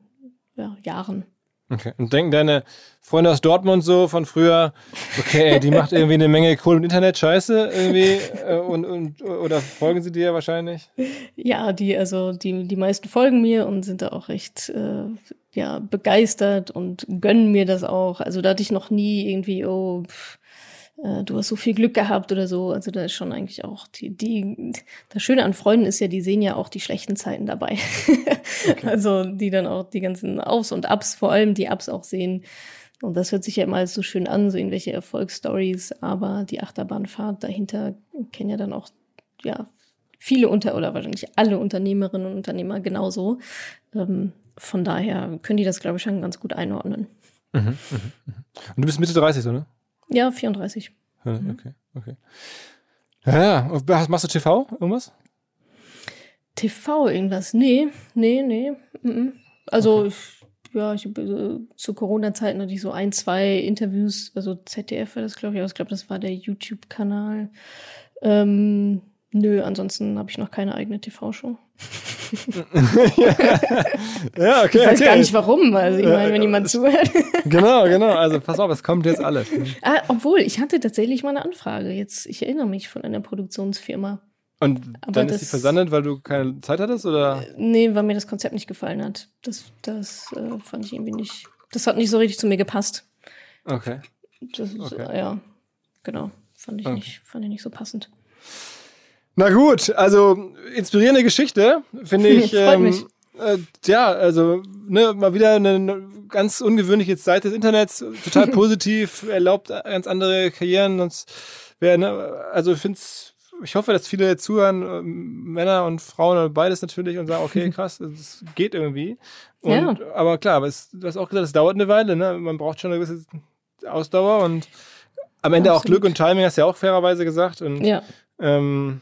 ja, Jahren. Okay. Und denken deine Freunde aus Dortmund so von früher, okay, die macht irgendwie eine Menge Kohle im Internet, scheiße, irgendwie, äh, und, und, oder folgen sie dir wahrscheinlich? Ja, die, also die, die meisten folgen mir und sind da auch recht äh, ja, begeistert und gönnen mir das auch. Also da hatte ich noch nie irgendwie, oh, pff, äh, du hast so viel Glück gehabt oder so. Also da ist schon eigentlich auch die, die, das Schöne an Freunden ist ja, die sehen ja auch die schlechten Zeiten dabei. Okay. Also die dann auch die ganzen Aufs und Ups, vor allem die Ups auch sehen. Und das hört sich ja immer so schön an, so irgendwelche Erfolgsstories, aber die Achterbahnfahrt dahinter kennen ja dann auch, ja, viele unter oder wahrscheinlich alle Unternehmerinnen und Unternehmer genauso. Ähm, von daher können die das, glaube ich, schon ganz gut einordnen. Mhm, mh, mh. Und du bist Mitte 30, oder? Ja, 34. Mhm. Okay, okay. Ja. Machst du TV? Irgendwas? TV irgendwas? Nee, nee, nee. Also, okay. ich, ja, ich äh, zu Corona-Zeiten hatte ich so ein, zwei Interviews, also ZDF war das, glaube ich, aber ich glaube, das war der YouTube-Kanal. Ähm, Nö, ansonsten habe ich noch keine eigene TV-Show. Ja. ja, okay. Ich weiß okay. gar nicht warum. Also ich meine, wenn jemand zuhört. genau, genau. Also pass auf, es kommt jetzt alles. Ah, obwohl, ich hatte tatsächlich mal eine Anfrage. Jetzt, ich erinnere mich von einer Produktionsfirma. Und Aber dann ist sie versandet, weil du keine Zeit hattest, oder? Äh, nee, weil mir das Konzept nicht gefallen hat. Das, das äh, fand ich irgendwie nicht. Das hat nicht so richtig zu mir gepasst. Okay. Das, okay. Ja, genau. Fand ich, okay. nicht, fand ich nicht so passend. Na gut, also inspirierende Geschichte, finde ich. Freut ähm, mich. Äh, ja, also ne, mal wieder eine ganz ungewöhnliche Seite des Internets, total positiv, erlaubt ganz andere Karrieren. Und wer, ne, also ich finde ich hoffe, dass viele zuhören, äh, Männer und Frauen, beides natürlich, und sagen, okay, krass, es geht irgendwie. Und, ja. Aber klar, aber es, du hast auch gesagt, es dauert eine Weile, ne? Man braucht schon eine gewisse Ausdauer und am Ende Absolut. auch Glück und Timing, hast du ja auch fairerweise gesagt. Und, ja. Ähm,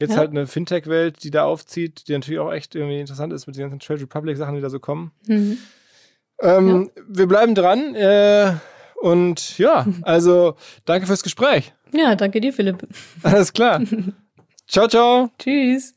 Jetzt ja. halt eine Fintech-Welt, die da aufzieht, die natürlich auch echt irgendwie interessant ist mit den ganzen Trade Republic-Sachen, die da so kommen. Mhm. Ähm, ja. Wir bleiben dran. Äh, und ja, also danke fürs Gespräch. Ja, danke dir, Philipp. Alles klar. ciao, ciao. Tschüss.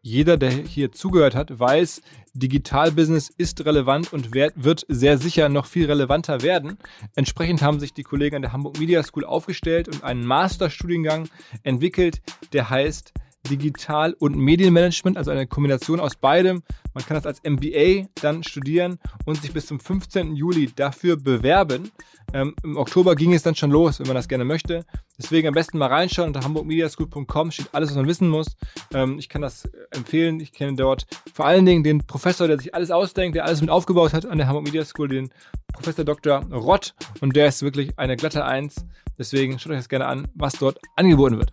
Jeder, der hier zugehört hat, weiß, Digitalbusiness ist relevant und wird sehr sicher noch viel relevanter werden. Entsprechend haben sich die Kollegen an der Hamburg Media School aufgestellt und einen Masterstudiengang entwickelt, der heißt Digital- und Medienmanagement, also eine Kombination aus beidem. Man kann das als MBA dann studieren und sich bis zum 15. Juli dafür bewerben. Ähm, Im Oktober ging es dann schon los, wenn man das gerne möchte. Deswegen am besten mal reinschauen. Unter hamburgmediaschool.com steht alles, was man wissen muss. Ähm, ich kann das empfehlen. Ich kenne dort vor allen Dingen den Professor, der sich alles ausdenkt, der alles mit aufgebaut hat an der Hamburg Media School, den Professor Dr. Rott. Und der ist wirklich eine glatte Eins. Deswegen schaut euch das gerne an, was dort angeboten wird.